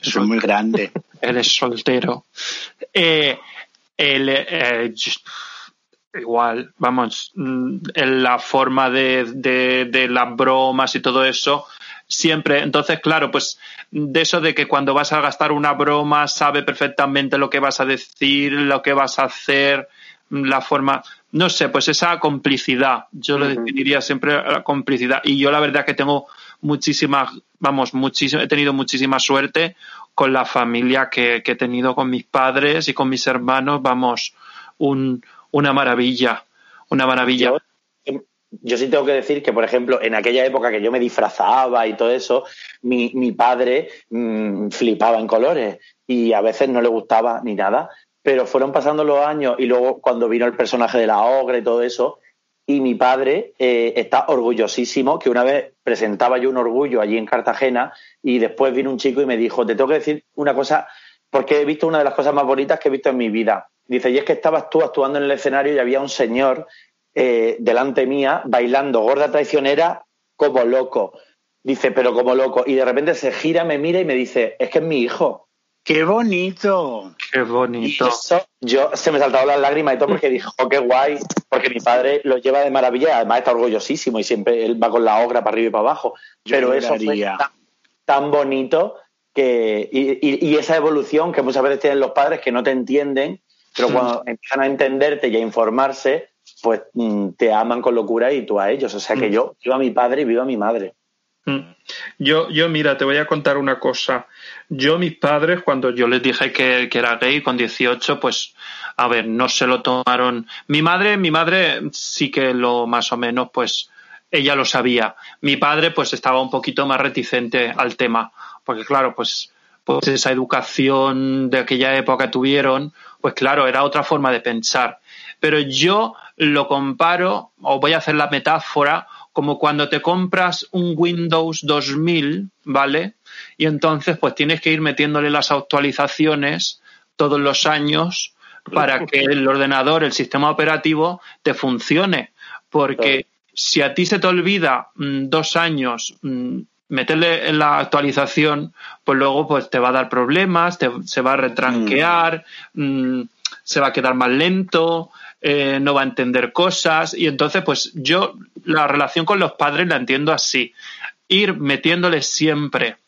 Es muy grande. Él es soltero. Eh, él, eh, igual, vamos, mm, en la forma de, de, las bromas y todo eso, siempre. Entonces, claro, pues de eso de que cuando vas a gastar una broma sabe perfectamente lo que vas a decir, lo que vas a hacer, la forma, no sé, pues esa complicidad. Yo lo definiría siempre la complicidad. Y yo la verdad que tengo muchísima, vamos, muchísimo, he tenido muchísima suerte con la familia que, que he tenido con mis padres y con mis hermanos, vamos, un, una maravilla, una maravilla. Yo, sí tengo que decir que, por ejemplo, en aquella época que yo me disfrazaba y todo eso, mi, mi padre mm, flipaba en colores y a veces no le gustaba ni nada, pero fueron pasando los años y luego cuando vino el personaje de la ogre y todo eso, y mi padre eh, está orgullosísimo que una vez presentaba yo un orgullo allí en Cartagena y después vino un chico y me dijo, te tengo que decir una cosa, porque he visto una de las cosas más bonitas que he visto en mi vida. Dice, y es que estabas tú actuando en el escenario y había un señor eh, delante mía bailando gorda traicionera como loco. Dice, pero como loco. Y de repente se gira, me mira y me dice, es que es mi hijo. ¡Qué bonito! ¡Qué bonito! yo se me saltado las lágrimas y todo porque dijo, oh, qué guay, porque mi padre lo lleva de maravilla, además está orgullosísimo y siempre él va con la obra para arriba y para abajo. pero eso fue tan, bonito que, y, y, esa evolución que muchas veces tienen los padres que no te entienden pero mm. cuando empiezan a entenderte y a informarse, pues mm, te aman con locura y tú a ellos. O sea que mm. yo vivo a mi padre y vivo a mi madre. Yo, yo, mira, te voy a contar una cosa. Yo, mis padres, cuando yo les dije que, que, era gay con 18, pues, a ver, no se lo tomaron. Mi madre, mi madre sí que lo más o menos, pues, ella lo sabía. Mi padre, pues, estaba un poquito más reticente al tema. Porque, claro, pues, pues esa educación de aquella época tuvieron, pues claro, era otra forma de pensar. Pero yo lo comparo, o voy a hacer la metáfora, como cuando te compras un Windows 2000, ¿vale? Y entonces pues tienes que ir metiéndole las actualizaciones todos los años para que el ordenador, el sistema operativo, te funcione. Porque si a ti se te olvida mm, dos años mm, meterle en la actualización, pues luego pues te va a dar problemas, te, se va a retranquear, mm, se va a quedar más lento, eh, no va a entender cosas. Y entonces pues yo la relación con los padres la entiendo así, ir metiéndole siempre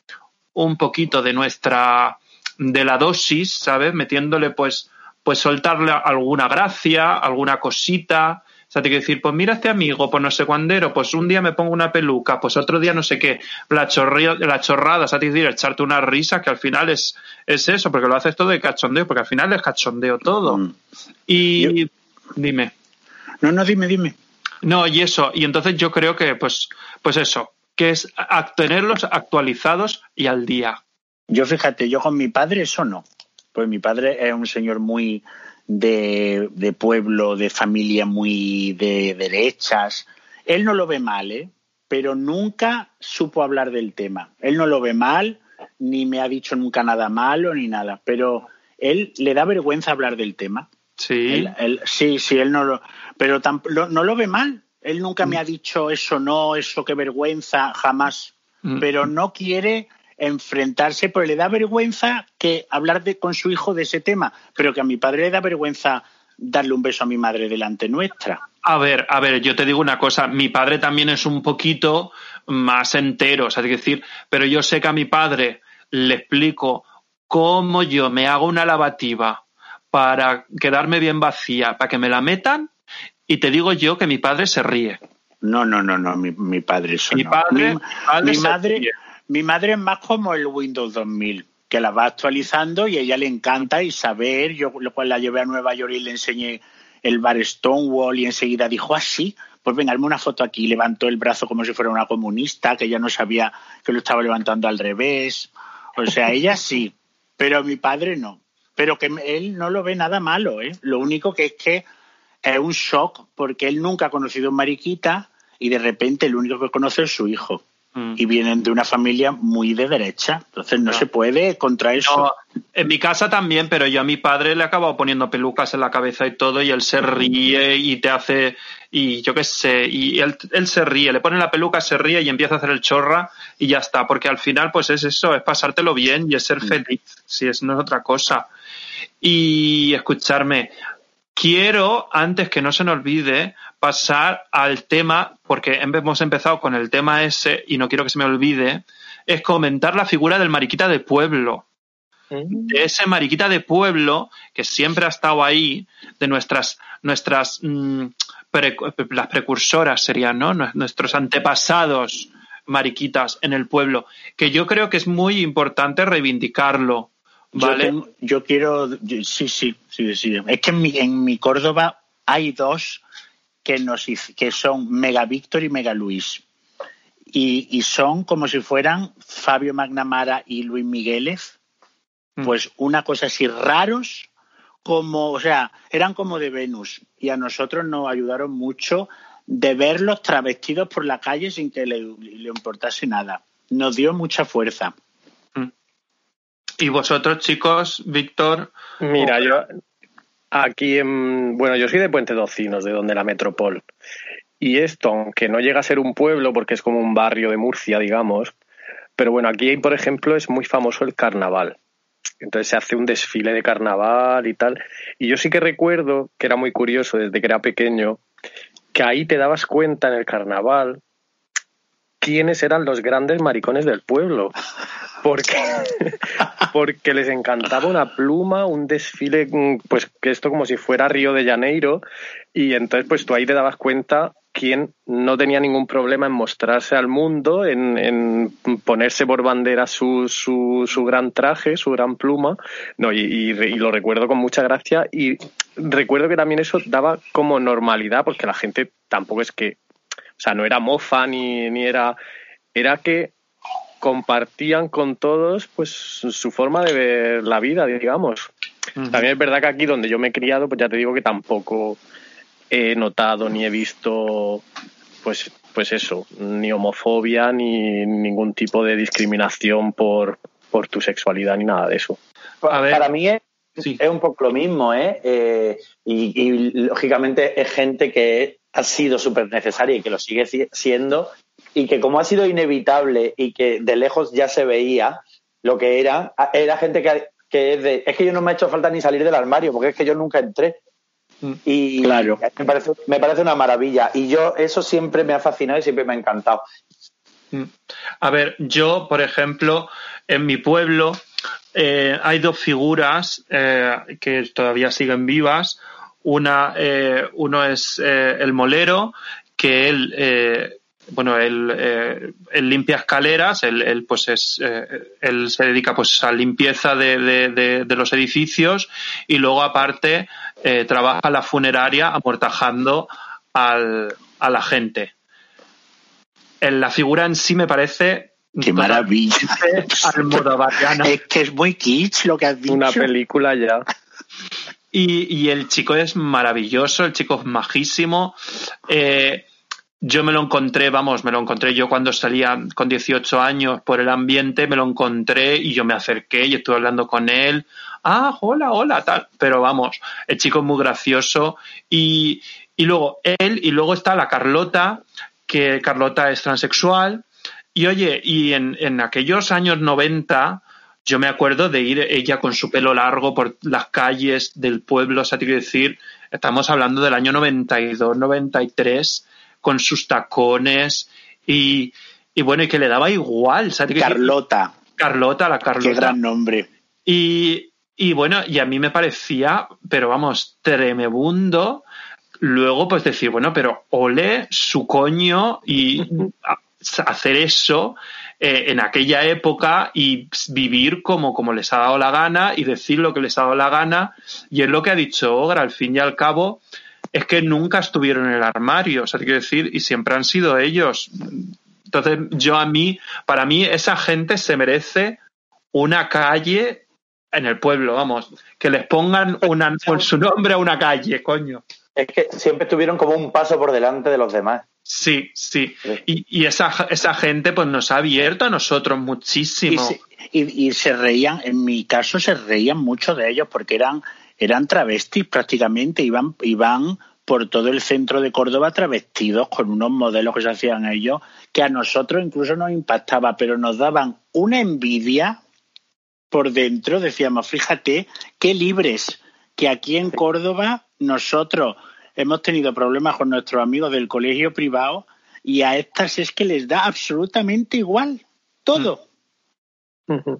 un poquito de nuestra de la dosis, ¿sabes? Metiéndole pues pues soltarle alguna gracia, alguna cosita, sea, te quiero decir, pues mira este amigo, pues no sé cuándero, pues un día me pongo una peluca, pues otro día no sé qué. La, chorrada, la chorrada, o sea, te decir, echarte una risa que al final es, es eso, porque lo haces todo de cachondeo, porque al final es cachondeo todo. Mm. Y dime. No, no, dime, dime. No, y eso, y entonces yo creo que, pues, pues eso, que es tenerlos actualizados y al día. Yo fíjate, yo con mi padre eso no. Pues mi padre es un señor muy de, de pueblo, de familia muy de derechas. Él no lo ve mal, ¿eh? pero nunca supo hablar del tema. Él no lo ve mal, ni me ha dicho nunca nada malo, ni nada. Pero él le da vergüenza hablar del tema. Sí. Él- él- sí, sí, él no lo, pero tamp- lo- no lo ve mal. Él nunca me ha dicho eso no, eso qué vergüenza, jamás. Mm. Pero no quiere enfrentarse, pero le da vergüenza que hablar de, con su hijo de ese tema, pero que a mi padre le da vergüenza darle un beso a mi madre delante nuestra. A ver, a ver, yo te digo una cosa, mi padre también es un poquito más entero, o sea, es decir, pero yo sé que a mi padre le explico cómo yo me hago una lavativa para quedarme bien vacía, para que me la metan, y te digo yo que mi padre se ríe. No, no, no, no, mi, mi padre eso Mi no. padre- mi, padre mi madre, ríe. Mi madre es más como el Windows 2000, que la va actualizando y a ella le encanta y saber. Yo cual la llevé a Nueva York y le enseñé el bar Stonewall y enseguida dijo así. pues venga, una foto aquí. Levantó el brazo como si fuera una comunista, que ya no sabía que lo estaba levantando al revés. O sea, ella sí, pero mi padre no. Pero que él no lo ve nada malo, ¿eh? Lo único que es que es un shock porque él nunca ha conocido un mariquita y de repente el único que conoce es su hijo. Mm. Y vienen de una familia muy de derecha. Entonces no, No. se puede contra eso. No, en mi casa también, pero yo a mi padre le he acabado poniendo pelucas en la cabeza y todo, y él se ríe y te hace, y yo qué sé, y él, él se ríe, le pone la peluca, se ríe y empieza a hacer el chorra y ya está, porque al final pues es eso, es pasártelo bien y es ser feliz, si es no es otra cosa. Y escucharme, quiero, antes que no se nos olvide, pasar al tema, porque hemos empezado con el tema ese y no quiero que se me olvide, es comentar la figura del mariquita de pueblo de ese mariquita de pueblo que siempre ha estado ahí, de nuestras, nuestras mm, pre- las precursoras serían, ¿no? Nue- Nuestros antepasados mariquitas en el pueblo, que yo creo que es muy importante reivindicarlo, Yo, ¿vale? tengo- yo quiero, yo- sí, sí, sí, sí. Es que en mi, en mi Córdoba hay dos que, nos, que son Mega Víctor y Mega Luis. Y, y son como si fueran Fabio Magnamara y Luis Migueles, Mm. pues una cosa así raros, como, o sea, eran como de Venus. Y a nosotros nos ayudaron mucho de verlos travestidos por la calle sin que le, le importase nada. Nos dio mucha fuerza. Y vosotros, chicos, Víctor, Mira, yo aquí en. Bueno, yo soy de Puente Docinos, de donde la Metropol. Y esto, aunque no llega a ser un pueblo, porque es como un barrio de Murcia, digamos. Pero bueno, aquí, por ejemplo, es muy famoso el carnaval. Entonces se hace un desfile de carnaval y tal. Y yo sí que recuerdo que era muy curioso desde que era pequeño, que ahí te dabas cuenta en el carnaval quiénes eran los grandes maricones del pueblo. Porque, porque les encantaba una pluma, un desfile, mm, pues que esto como si fuera Río de Janeiro, y entonces pues tú ahí te dabas cuenta quién no tenía ningún problema en mostrarse al mundo, en, en ponerse por bandera su, su, su gran traje, su gran pluma, no, y, y lo recuerdo con mucha gracia, y recuerdo que también eso daba como normalidad, porque la gente tampoco es que, o sea, no era mofa ni, ni era, era que compartían con todos pues su forma de ver la vida, digamos. También es verdad que aquí donde yo me he criado, pues ya te digo que tampoco he notado ni he visto pues pues eso, ni homofobia ni ningún tipo de discriminación por por tu sexualidad ni nada de eso. A ver. Para mí es Sí. Es un poco lo mismo, ¿eh? eh y, y, lógicamente es gente que ha sido súper necesaria y que lo sigue siendo y que como ha sido inevitable y que de lejos ya se veía lo que era, era gente que, que es de, es que yo no me ha hecho falta ni salir del armario porque es que yo nunca entré. Mm. Y claro. me, parece, me parece una maravilla. Y yo, eso siempre me ha fascinado y siempre me ha encantado. Mm. A ver, yo, por ejemplo, en mi pueblo eh, hay dos figuras eh, que todavía siguen vivas. Una, eh, uno es el molero, que él bueno, él, limpia escaleras, él, pues es, él se dedica pues a limpieza de, los edificios y luego aparte trabaja la funeraria amortajando al, a la gente. La figura en sí me parece Qué maravilla. es que es muy kitsch lo que has dicho. Una película ya. Y, el chico es maravilloso, el chico es majísimo. Eh, yo me lo encontré, vamos, me lo encontré yo cuando salía con 18 años por el ambiente, me lo encontré y yo me acerqué y estuve hablando con él. Ah, hola, hola, tal. Pero vamos, el chico es muy gracioso. Y, y luego él, y luego está la Carlota, que Carlota es transexual y oye, y en, en aquellos años 90, yo me acuerdo de ir ella con su pelo largo por las calles del pueblo, o sea, te quiero decir, estamos hablando del año 92, 93, con sus tacones y, y bueno, y que le daba igual. ¿sabes? Carlota. Carlota, la Carlota. Qué gran nombre. Y, y bueno, y a mí me parecía, pero vamos, tremebundo. Luego, pues decir, bueno, pero ole su coño y hacer eso eh, en aquella época y vivir como, como les ha dado la gana y decir lo que les ha dado la gana. Y es lo que ha dicho Ogra, al fin y al cabo, es que nunca estuvieron en el armario, o sea, te quiero decir, y siempre han sido ellos. Entonces, yo a mí, para mí, esa gente se merece una calle en el pueblo, vamos, que les pongan una, con su nombre a una calle, coño. Es que siempre estuvieron como un paso por delante de los demás. Sí, sí. Y, y esa, esa, gente pues nos ha abierto a nosotros muchísimo. Y, y, se reían, en mi caso se reían mucho de ellos porque eran, eran travestis prácticamente, iban, iban por todo el centro de Córdoba travestidos con unos modelos que se hacían ellos que a nosotros incluso nos impactaba, pero nos daban una envidia por dentro, decíamos, fíjate, qué libres, que aquí en Córdoba nosotros hemos tenido problemas con nuestros amigos del colegio privado y a estas es que les da absolutamente igual todo. Mm.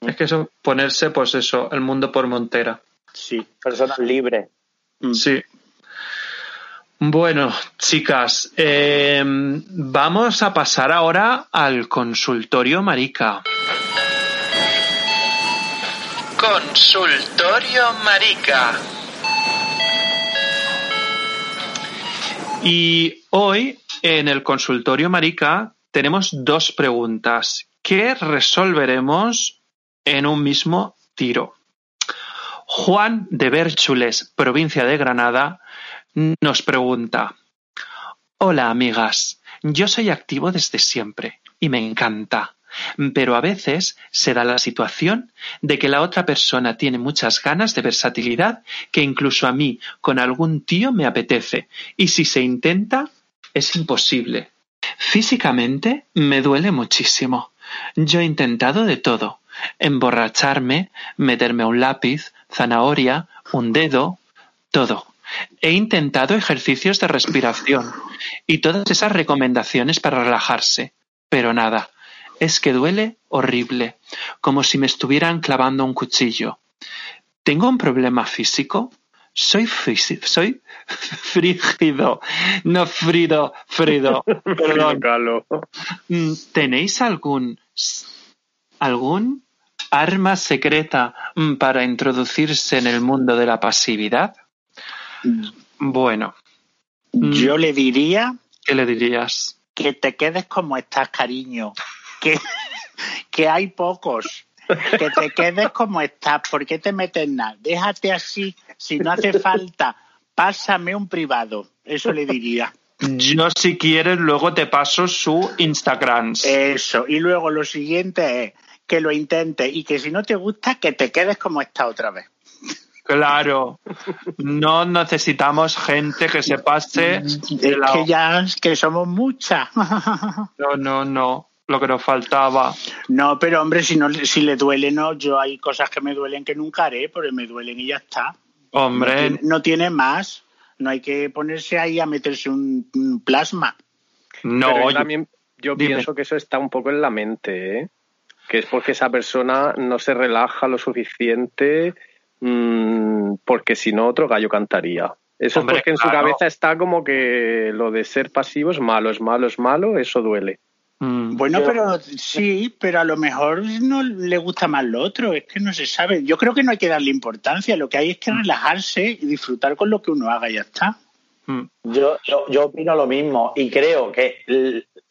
Es que eso, ponerse, pues eso, el mundo por montera. Sí, personas libres. Mm. Sí. Bueno, chicas, em, vamos a pasar ahora al consultorio marica. Consultorio marica. Y hoy en el consultorio Marica tenemos dos preguntas que resolveremos en un mismo tiro. Juan de Bérchules, provincia de Granada, nos pregunta Hola amigas, yo soy activo desde siempre y me encanta. Pero a veces se da la situación de que la otra persona tiene muchas ganas de versatilidad que incluso a mí con algún tío me apetece y si se intenta es imposible. Físicamente me duele muchísimo. Yo he intentado de todo. Emborracharme, meterme un lápiz, zanahoria, un dedo, todo. He intentado ejercicios de respiración y todas esas recomendaciones para relajarse, pero nada es que duele horrible, como si me estuvieran clavando un cuchillo. ¿Tengo un problema físico? Soy soy frígido, no frido, frido. Perdón. Mm, ¿Tenéis algún algún arma secreta mm, para introducirse en el mundo de la pasividad? Bueno. Yo le diría. ¿Qué le dirías? Que te quedes como estás, cariño que, hay pocos. Que te quedes como estás. ¿Por qué te metes nada? Déjate así. Si no hace falta, pásame un privado. Eso le diría. Yo, si quieres, luego te paso su Instagram. Eso. Y luego lo siguiente es que lo intentes y que si no te gusta, que te quedes como está otra vez. Claro, no necesitamos gente que se pase. Es de la- que ya es que somos muchas. No, no, no. Lo que nos faltaba. No, pero hombre, si no si le duele, no. Yo hay cosas que me duelen que nunca haré, porque me duelen y ya está. No Hombre, tiene, no tiene más. No hay que ponerse ahí a meterse un, un plasma. no. Pero yo yo- también yo dime. pienso que eso está un poco en la mente, ¿eh? Que es porque esa persona no se relaja lo suficiente, mm, porque si no otro gallo cantaría. Eso Hombre, es porque en su cabeza está como que lo de ser pasivo es malo, es malo, es malo, eso duele. Mm, Bueno, Yo- pero sí, pero a lo mejor no le gusta más lo otro, es que no se sabe. Yo creo que no hay que darle importancia, lo que hay es que relajarse y disfrutar con lo que uno haga y ya está. Mm. Yo, yo, yo opino lo mismo y creo que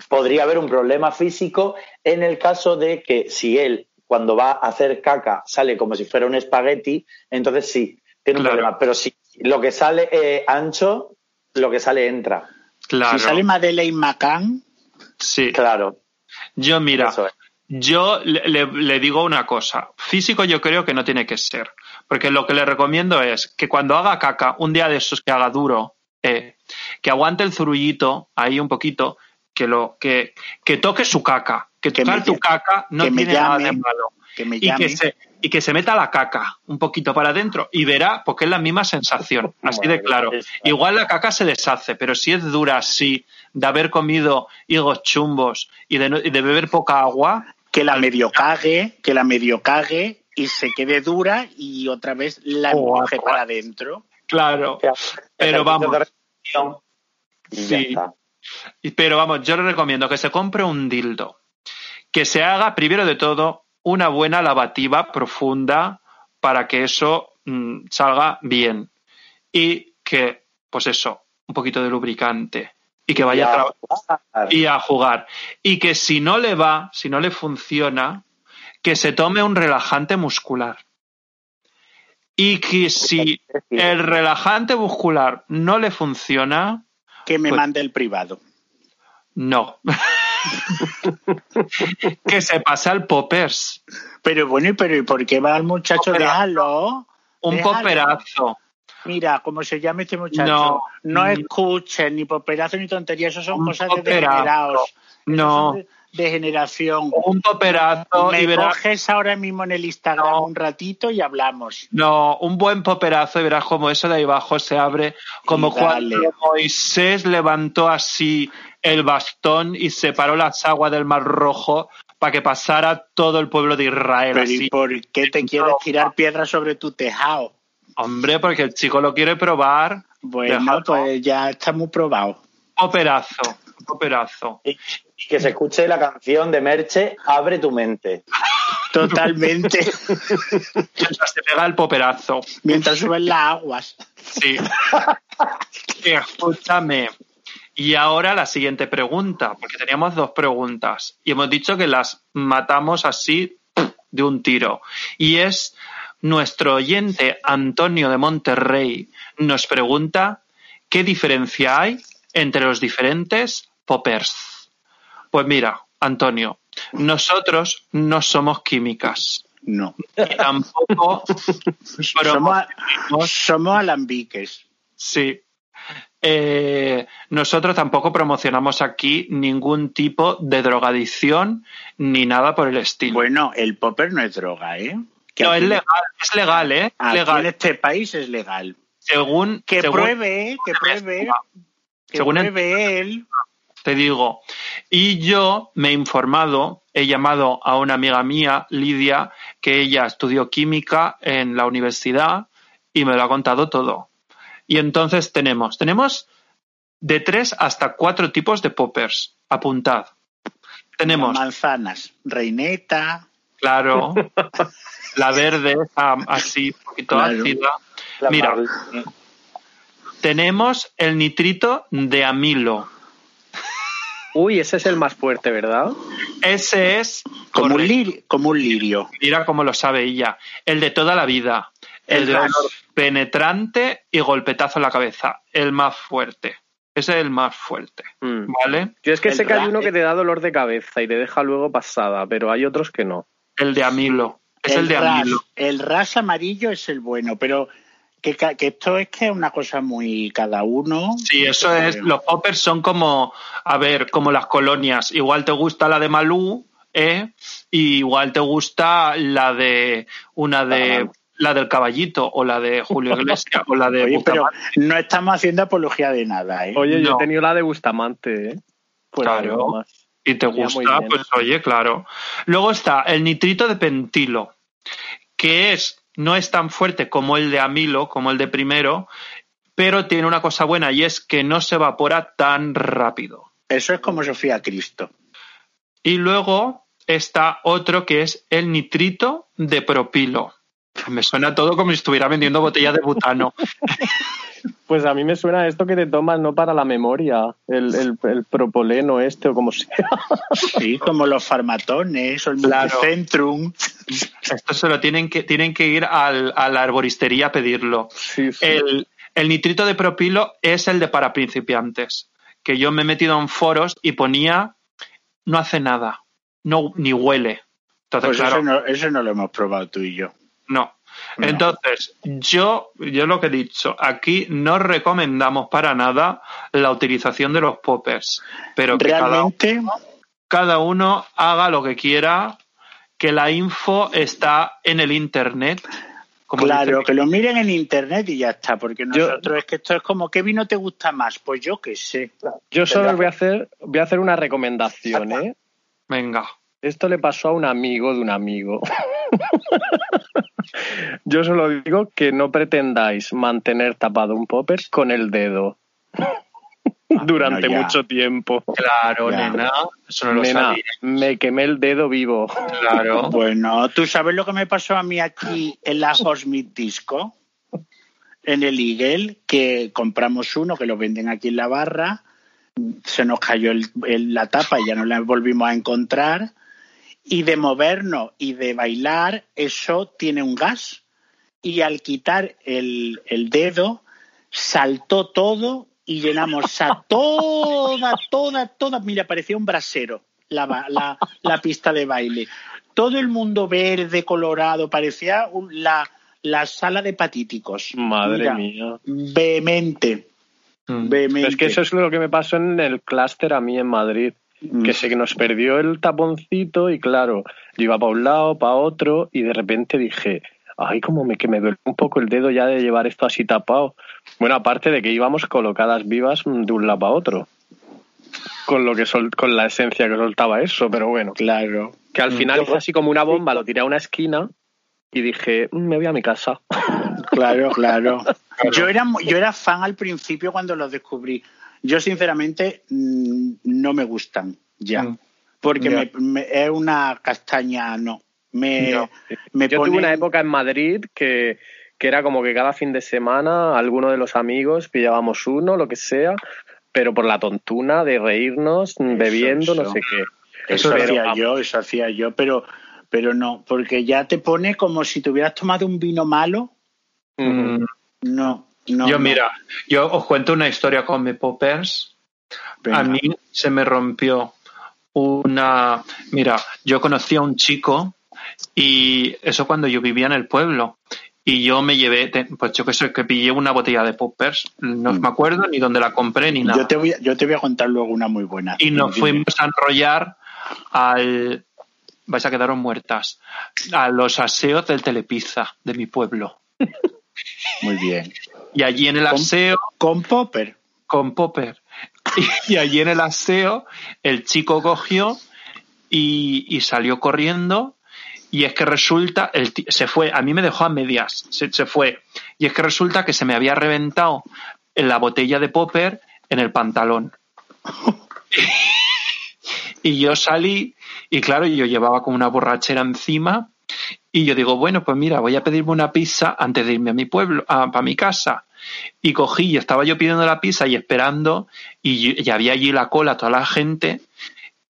podría haber un problema físico en el caso de que si él cuando va a hacer caca sale como si fuera un espagueti, entonces sí, tiene un Claro. problema. Pero si lo que sale eh, ancho, lo que sale entra. Claro. Si sale Madeleine McCann, Sí. Claro. Yo, mira, es. yo le, le- le digo una cosa. Físico yo creo que no tiene que ser. Porque lo que le recomiendo es que cuando haga caca, un día de esos que haga duro, eh, que aguante el zurullito ahí un poquito, que lo que, que toque su caca. Que Que tocar me tu caca no tiene nada de llame. malo. que me Y llame. que, se, y que se meta la caca un poquito para adentro y verá porque es la misma sensación, así de claro. Igual la caca se deshace, pero si es dura así, de haber comido higos chumbos y de, no- y de beber poca agua, que la medio cague, que la medio cague y se quede dura y otra vez la empuje para adentro. Claro. Pero vamos. y Sí. Pero vamos, yo le recomiendo que se compre un dildo, que se haga primero de todo una buena lavativa profunda para que eso mm, salga bien y que, pues eso, un poquito de lubricante y que vaya a Ya, tra- y a jugar y que si no le va, si no le funciona, que se tome un relajante muscular y que si el relajante muscular no le funciona, Que me Pues- mande el privado. No. que se pase al poppers. Pero bueno, ¿y pero ¿y por qué va el muchacho? Poperazo. Déjalo. Un Déjalo. poperazo. Mira, como se llama este muchacho. No. No, escuchen, ni poperazo ni tontería, eso son cosas de degenerados. Eso No. son de, de generación. Un poperazo Me y verás. coges ahora mismo en el Instagram No. un ratito y hablamos. No, un buen poperazo y verás como eso de ahí abajo se abre, como cuando Moisés levantó así el bastón y separó las aguas del Mar Rojo para que pasara todo el pueblo de Israel. Pero así. ¿y por qué te quieres tirar piedras sobre tu tejado? Hombre, porque el chico lo quiere probar. Bueno, pues ya está muy probado. Poperazo, poperazo. Y, que se escuche la canción de Merche, Abre tu mente. Totalmente. Mientras te pega el poperazo. Mientras suben las aguas. Sí. Escúchame. Y ahora la siguiente pregunta, porque teníamos dos preguntas y hemos dicho que las matamos así de un tiro. Y es nuestro oyente Antonio de Monterrey nos pregunta qué diferencia hay entre los diferentes poppers. Pues mira, Antonio, nosotros no somos químicas No. y tampoco Somos, alambiques. Sí. Eh, nosotros tampoco promocionamos aquí ningún tipo de drogadicción ni nada por el estilo. Bueno, el popper no es droga, ¿eh? Que no, es legal, es legal, ¿eh? aquí en legal. este país es legal. Según, Que según- pruebe, que pruebe, que Según el- pruebe él. Te digo. Y yo me he informado, he llamado a una amiga mía, Lidia, que ella estudió química en la universidad y me lo ha contado todo. Y entonces tenemos, tenemos de tres hasta cuatro tipos de poppers. Apuntad. Tenemos, manzanas, reineta, claro, la verde, así, un poquito Claro. ácida. Mira. Tenemos el nitrito de amilo. Uy, ese es el más fuerte, ¿verdad? Ese es como un, lirio, como un lirio. Mira cómo lo sabe ella. El de toda la vida. El, El de penetrante y golpetazo en la cabeza. El más fuerte. Ese es el más fuerte. Mm. ¿Vale? Yo es que El sé que hay uno que te da dolor de cabeza y te deja luego pasada, pero hay otros que no. El de amilo. Es el, de ras, amilo. el ras amarillo es el bueno, pero que, esto es que es una cosa muy cada uno. Sí, eso es. Los poppers son como, a ver, como las colonias. Igual te gusta la de Malú, ¿eh? Y igual te gusta la de una de la del caballito o la de Julio Iglesias o la de Oye, pero Bustamante. no estamos haciendo apología de nada, ¿eh? Oye, yo he tenido la de Bustamante, ¿eh? De Claro. y te gusta, pues oye, claro. Luego está el nitrito de pentilo, que es no es tan fuerte como el de amilo, como el de primero, pero tiene una cosa buena y es que no se evapora tan rápido. Eso es como Sofía Cristo. Y luego está otro que es el nitrito de propilo. Me suena todo como si estuviera vendiendo botellas de butano. Pues a mí me suena esto que te tomas no para la memoria, el, el, el propoleno este o como sea. Sí, como los farmatones o el Claro. multicentrum. Esto se lo tienen que, tienen que ir al- a la arboristería a pedirlo. Sí, sí. El, el nitrito de propilo es el de para principiantes, que yo me he metido en foros y ponía no hace nada, no ni huele. Entonces, Pues claro, eso, no, eso no lo hemos probado tú y yo. No. No. Entonces, yo, yo lo que he dicho, aquí no recomendamos para nada la utilización de los poppers, pero que cada, Realmente, cada uno haga lo que quiera, que la info está en el internet. Como claro, que lo miren en internet y ya está, porque Yo- nosotros es que esto es como, ¿qué vino te gusta más? Pues yo qué sé. Yo solo voy a hacer, voy a hacer una recomendación, ¿eh? Venga. Esto le pasó a un amigo de un amigo. Yo solo digo que no pretendáis mantener tapado un popper con el dedo durante bueno, ya. mucho tiempo. Claro, Ya. nena, eso no lo sabía. me quemé el dedo vivo. Claro. Bueno, ¿tú sabes lo que me pasó a mí aquí en la Hosmith Disco? En el Eagle, que compramos uno, que lo venden aquí en la barra, se nos cayó el- el- la tapa y ya no la volvimos a encontrar. Y de movernos y de bailar, eso tiene un gas. Y al quitar el, el dedo, saltó todo y llenamos a toda, toda, toda. Mira, parecía un brasero la, la, la pista de baile. Todo el mundo verde, colorado, parecía un- la, la sala de patíticos. Madre Mira, mía. Vehemente, Mm. vehemente. Es que eso es lo que me pasó en el clúster a mí en Madrid. Mm. Que se nos perdió el taponcito y claro, yo iba para un lado, para otro y de repente dije, ay, como me, que me duele un poco el dedo ya de llevar esto así tapado. Bueno, aparte de que íbamos colocadas vivas mm, de un lado para otro. Con lo que sol- con la esencia que soltaba eso, pero bueno. Claro. Que al Mm. final hice así como una bomba, lo tiré a una esquina y dije, "Mm, me voy a mi casa. Claro, claro. Yo era, yo era fan al principio cuando los descubrí. Yo, sinceramente, mm, no me gustan ya. Mm. Porque me- me- es una castaña, no. Me, No. me Yo tuve una época en Madrid que, que era como que cada fin de semana alguno de los amigos pillábamos uno, lo que sea, pero por la tontuna de reírnos, bebiendo, no sé qué. Eso hacía vamos, yo, eso hacía yo, pero, pero no, porque ya te pone como si te hubieras tomado un vino malo. Mm. No, no. yo, no. mira, yo os cuento una historia con mi poppers. Venga. A mí se me rompió una. Mira, yo conocí a un chico y eso cuando yo vivía en el pueblo. Y yo me llevé, pues yo que sé, que pillé una botella de poppers. No Mm. me acuerdo ni dónde la compré ni nada. Yo te, voy, a- yo te voy a contar luego una muy buena. y nos fuimos a enrollar al. Vais a quedaros muertas. A los aseos del Telepizza de mi pueblo. Muy bien. Y allí en el aseo, Con Popper. con Popper. Y, allí en el aseo, el chico cogió y, y salió corriendo. Y es que resulta, el se fue, a mí me dejó a medias, se, se fue. Y es que resulta que se me había reventado la botella de Popper en el pantalón. y yo salí, y claro, yo llevaba como una borrachera encima. Y yo digo, bueno, pues mira, voy a pedirme una pizza antes de irme a mi pueblo, a, mi casa. Y cogí y estaba yo pidiendo la pizza y esperando y, y había allí la cola, toda la gente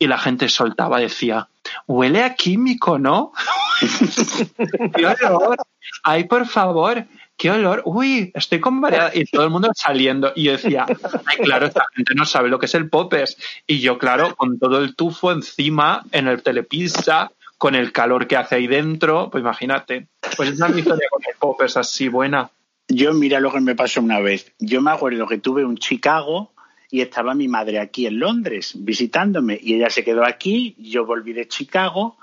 y la gente soltaba, decía, huele a químico, ¿no? ¡Qué olor! ¡Ay, por favor! ¡Qué olor! ¡Uy! Estoy con mareada. Y todo el mundo saliendo. Y yo decía, ay, claro, esta gente no sabe lo que es el popes. Y yo, claro, con todo el tufo encima, en el telepizza, con el calor que hace ahí dentro, pues imagínate. Pues es mi historia con el popes así buena. Yo, mira lo que me pasó una vez. Yo me acuerdo que tuve un Chicago y estaba mi madre aquí en Londres visitándome y ella se quedó aquí, yo volví de Chicago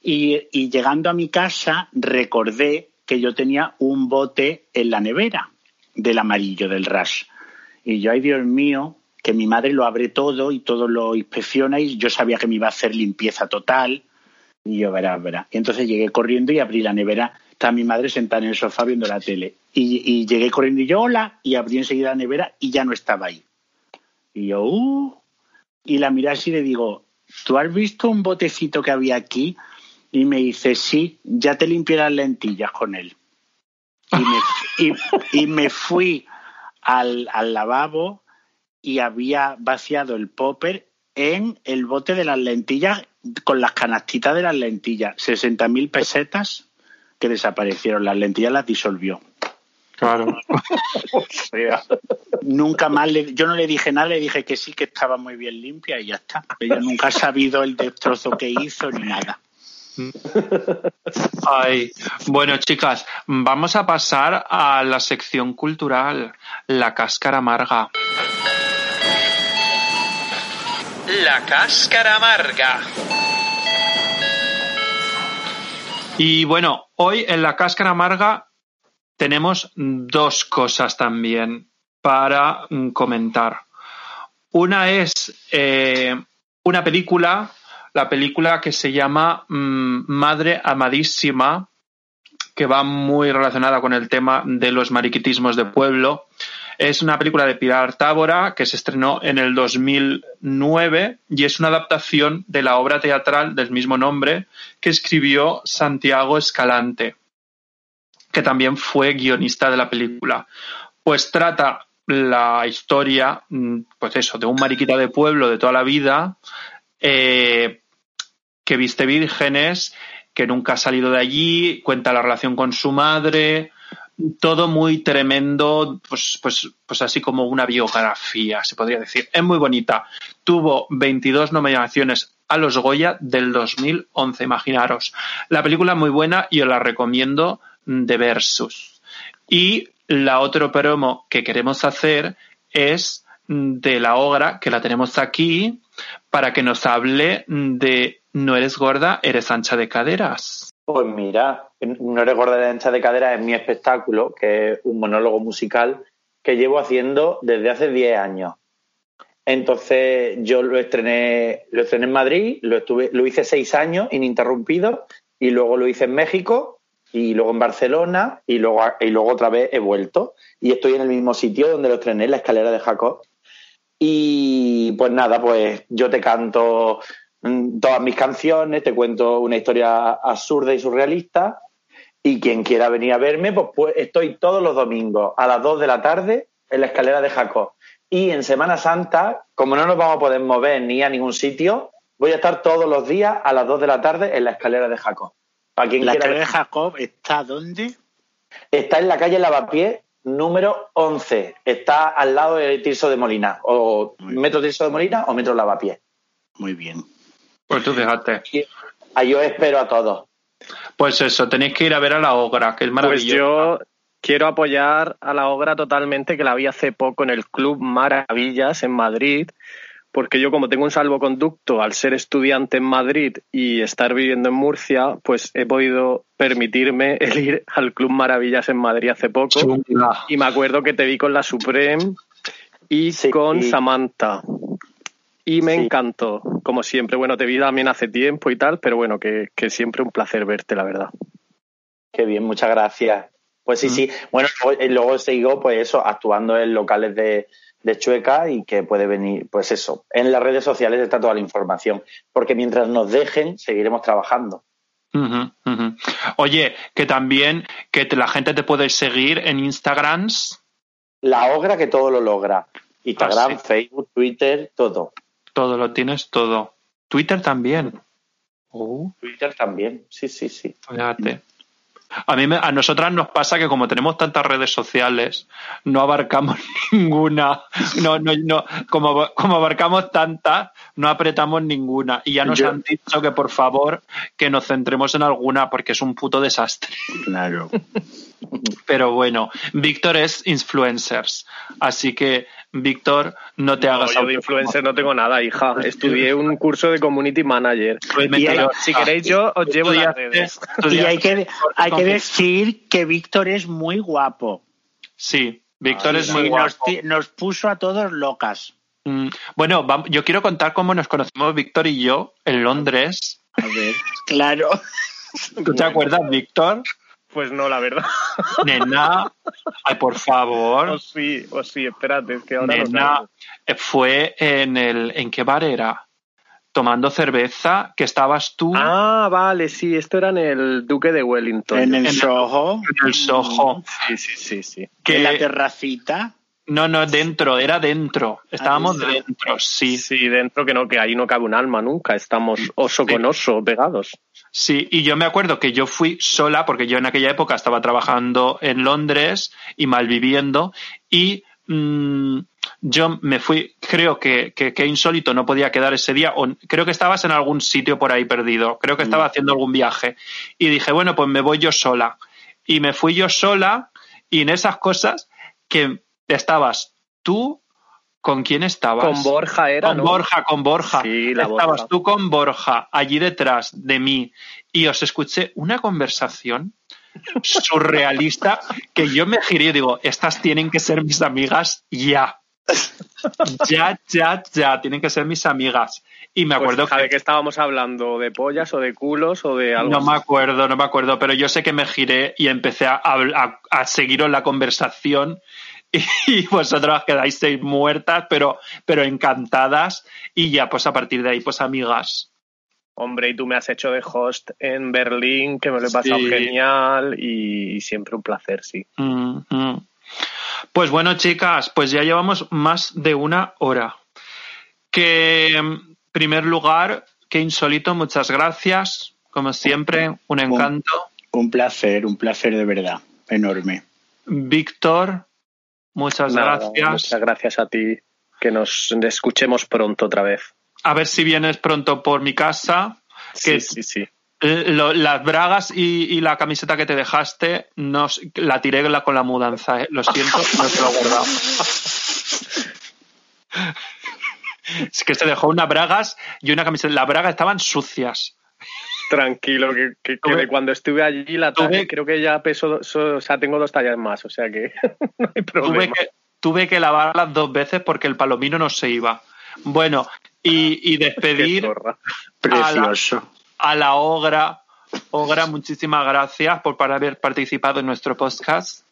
y, y llegando a mi casa recordé que yo tenía un bote en la nevera del amarillo, del Rush. Y yo, ay Dios mío, que mi madre lo abre todo y todo lo inspecciona y yo sabía que me iba a hacer limpieza total. Y yo, verá, verá. Y entonces llegué corriendo y abrí la nevera. Estaba mi madre sentada en el sofá viendo la tele. Y, llegué corriendo y yo, hola, y abrí enseguida la nevera y ya no estaba ahí. Y yo, uh, y la miré y le digo, ¿tú has visto un botecito que había aquí? Y me dice, sí, ya te limpié las lentillas con él. Y me, y, me fui al lavabo y había vaciado el popper en el bote de las lentillas con las canastitas de las lentillas. 60.000 pesetas que desaparecieron. Las lentillas las disolvió. Claro. O sea, Nunca más, le- yo no le dije nada, le dije que sí, que estaba muy bien limpia y ya está. Ella nunca ha sabido el destrozo que hizo ni nada. Ay, bueno, chicas, vamos a pasar a la sección cultural, la cáscara amarga. La cáscara amarga. Y bueno, hoy en la cáscara amarga tenemos dos cosas también para mm, comentar. Una es eh, una película, la película que se llama mm, Madre Amadísima, que va muy relacionada con el tema de los mariquitismos de pueblo. Es una película de Pilar Tábora que se estrenó en el 2009 y es una adaptación de la obra teatral del mismo nombre que escribió Santiago Escalante, que también fue guionista de la película. Pues trata la historia, mm, pues eso, de un mariquita de pueblo de toda la vida eh, que viste vírgenes, que nunca ha salido de allí, cuenta la relación con su madre, todo muy tremendo, pues, pues, pues así como una biografía, se podría decir. Es muy bonita. Tuvo 22 nominaciones a los Goya del 2011, imaginaros. La película muy buena y os la recomiendo de Versus. Y la otro promo que queremos hacer es de la obra, que la tenemos aquí, para que nos hable de No eres gorda, eres ancha de caderas. Pues mira, No gorda de ancha de cadera es mi espectáculo, que es un monólogo musical que llevo haciendo desde hace 10 años. Entonces yo lo estrené, lo estrené en Madrid, lo, estuve, lo hice seis años ininterrumpido y luego lo hice en México y luego en Barcelona y luego, y luego otra vez he vuelto y estoy en el mismo sitio donde lo estrené, en la escalera de Jacob. Y pues nada, pues yo te canto mm, todas mis canciones, te cuento una historia absurda y surrealista. Y quien quiera venir a verme, pues, pues estoy todos los domingos a las 2 de la tarde en la escalera de Jacob. Y en Semana Santa, como no nos vamos a poder mover ni a ningún sitio, voy a estar todos los días a las 2 de la tarde en la escalera de Jacob. Para quien La quiera escalera de Jacob está ¿dónde? Está en la calle Lavapiés número 11. Está al lado de Tirso de Molina. O. Metro Tirso de Molina o Metro Lavapiés. Muy bien. Pues tú fíjate. Y ahí os espero a todos. Pues eso, tenéis que ir a ver a la obra, que es Pues maravillosa. yo quiero apoyar a la obra totalmente, que la vi hace poco en el Club Maravillas en Madrid, porque yo como tengo un salvoconducto al ser estudiante en Madrid y estar viviendo en Murcia, pues he podido permitirme el ir al Club Maravillas en Madrid hace poco. Y me acuerdo que te vi con la Supreme y Sí. con Samantha. Y me Sí. encantó, como siempre. Bueno, te vi también hace tiempo y tal, pero bueno, que, que siempre un placer verte, la verdad. Qué bien, muchas gracias. Pues sí, Mm. sí. Bueno, luego, eh, luego sigo, pues eso, actuando en locales de, de Chueca y que puede venir, pues eso. En las redes sociales está toda la información. Porque mientras nos dejen, seguiremos trabajando. Oye, que también que te- la gente te puede seguir en Instagrams, La obra que todo lo logra. Instagram, Ah, sí. Facebook, Twitter, todo. Todo lo tienes todo. Twitter también. Oh, Twitter también. Sí, sí, sí. fíjate. A mí, me- a nosotras nos pasa que como tenemos tantas redes sociales, no abarcamos ninguna. No, no, no, como, como abarcamos tantas, no apretamos ninguna. Y ya nos Yo- han dicho que por favor que nos centremos en alguna porque es un puto desastre. Claro. Pero bueno, Víctor es influencers, así que Víctor, no te No, hagas yo de influencer no tengo nada, hija. Estudié un curso de community manager. Y. Si queréis, yo os llevo las redes. Y hay que, hay que decir que Víctor es muy guapo. Sí, Víctor Ah, es sí, muy guapo. nos, nos puso a todos locas. Mm, Bueno, yo quiero contar cómo nos conocimos Víctor y yo en Londres. A ver, claro. ¿Tú te acuerdas, Víctor? Pues no, la verdad. Nena, ay, por O favor. sí, o sí, espérate, es que ahora Nena, eh, fue en el, ¿en qué bar era? Tomando cerveza, que estabas tú Ah, vale, sí, esto era en el Duque de Wellington. En el En- Soho, en el Soho. Sí, sí, sí, sí. Que, en la terracita. No, no, dentro, era dentro. Estábamos dentro. dentro, sí. Sí, dentro que no, que ahí no cabe un alma nunca. Estamos oso Sí. con oso pegados. Sí, y yo me acuerdo que yo fui sola, porque yo en aquella época estaba trabajando en Londres y malviviendo, y mm, yo me fui, creo que, que, que insólito no podía quedar ese día, o creo que estabas en algún sitio por ahí perdido, creo que estaba haciendo algún viaje, y dije, bueno, pues me voy yo sola. Y me fui yo sola, y en esas cosas que estabas tú, ¿con quién estabas? Con Borja era, Con ¿no? Borja, con Borja. Sí, la Estabas Borja. tú con Borja allí detrás de mí y os escuché una conversación surrealista que yo me giré y digo, estas tienen que ser mis amigas ya. Ya, ya, ya, tienen que ser mis amigas. Y me Pues, acuerdo ¿De que... qué estábamos hablndo? ¿De pollas o de culos o de algo No así? me acuerdo, no me acuerdo, pero yo sé que me giré y empecé a, a, a seguiros la conversación y vosotras quedáis seis muertas, pero, pero encantadas y ya pues a partir de ahí pues amigas. Hombre, y tú me has hecho de host en Berlín, que me lo he pasado Sí. genial y siempre un placer, sí. Mm. Pues bueno, chicas, pues ya llevamos más de una hora. Que en primer lugar, qué insólito, muchas gracias. Como siempre, un encanto. Un placer, un placer de verdad. Enorme. Víctor, muchas Nada, gracias. Muchas gracias a ti. Que nos escuchemos pronto otra vez. A ver si vienes pronto por mi casa. Que Sí, sí, sí. eh, lo- las bragas y, y la camiseta que te dejaste, nos, la tiré con la mudanza. eh. Lo siento, no te lo he guardado. Es que se dejó unas bragas y una camiseta. Las bragas estaban sucias. Tranquilo, que, que- que Tuve- de cuando estuve allí la talla, tuve- creo que ya peso, so- o sea, tengo dos tallas más, o sea que no hay Tuve problema. que, tuve que lavarlas dos veces porque el palomino no se iba. Bueno, y, y despedir. Precioso. a la Ogra. Ogra, muchísimas gracias por para haber participado en nuestro podcast.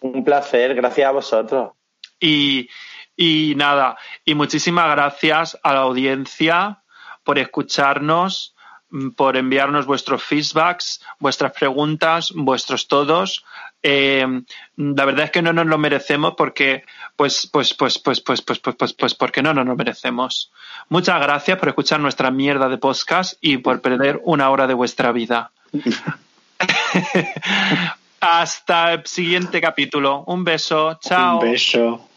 Un placer, gracias a vosotros. Y, y nada, y muchísimas gracias a la audiencia por escucharnos, por enviarnos vuestros feedbacks, vuestras preguntas, vuestros todos. Eh, la verdad es que no nos lo merecemos porque, pues, pues, pues, pues, pues, pues, pues, pues, pues, porque no nos lo merecemos. Muchas gracias por escuchar nuestra mierda de podcast y por perder una hora de vuestra vida. Hasta el siguiente capítulo. Un beso. Chao. Un beso.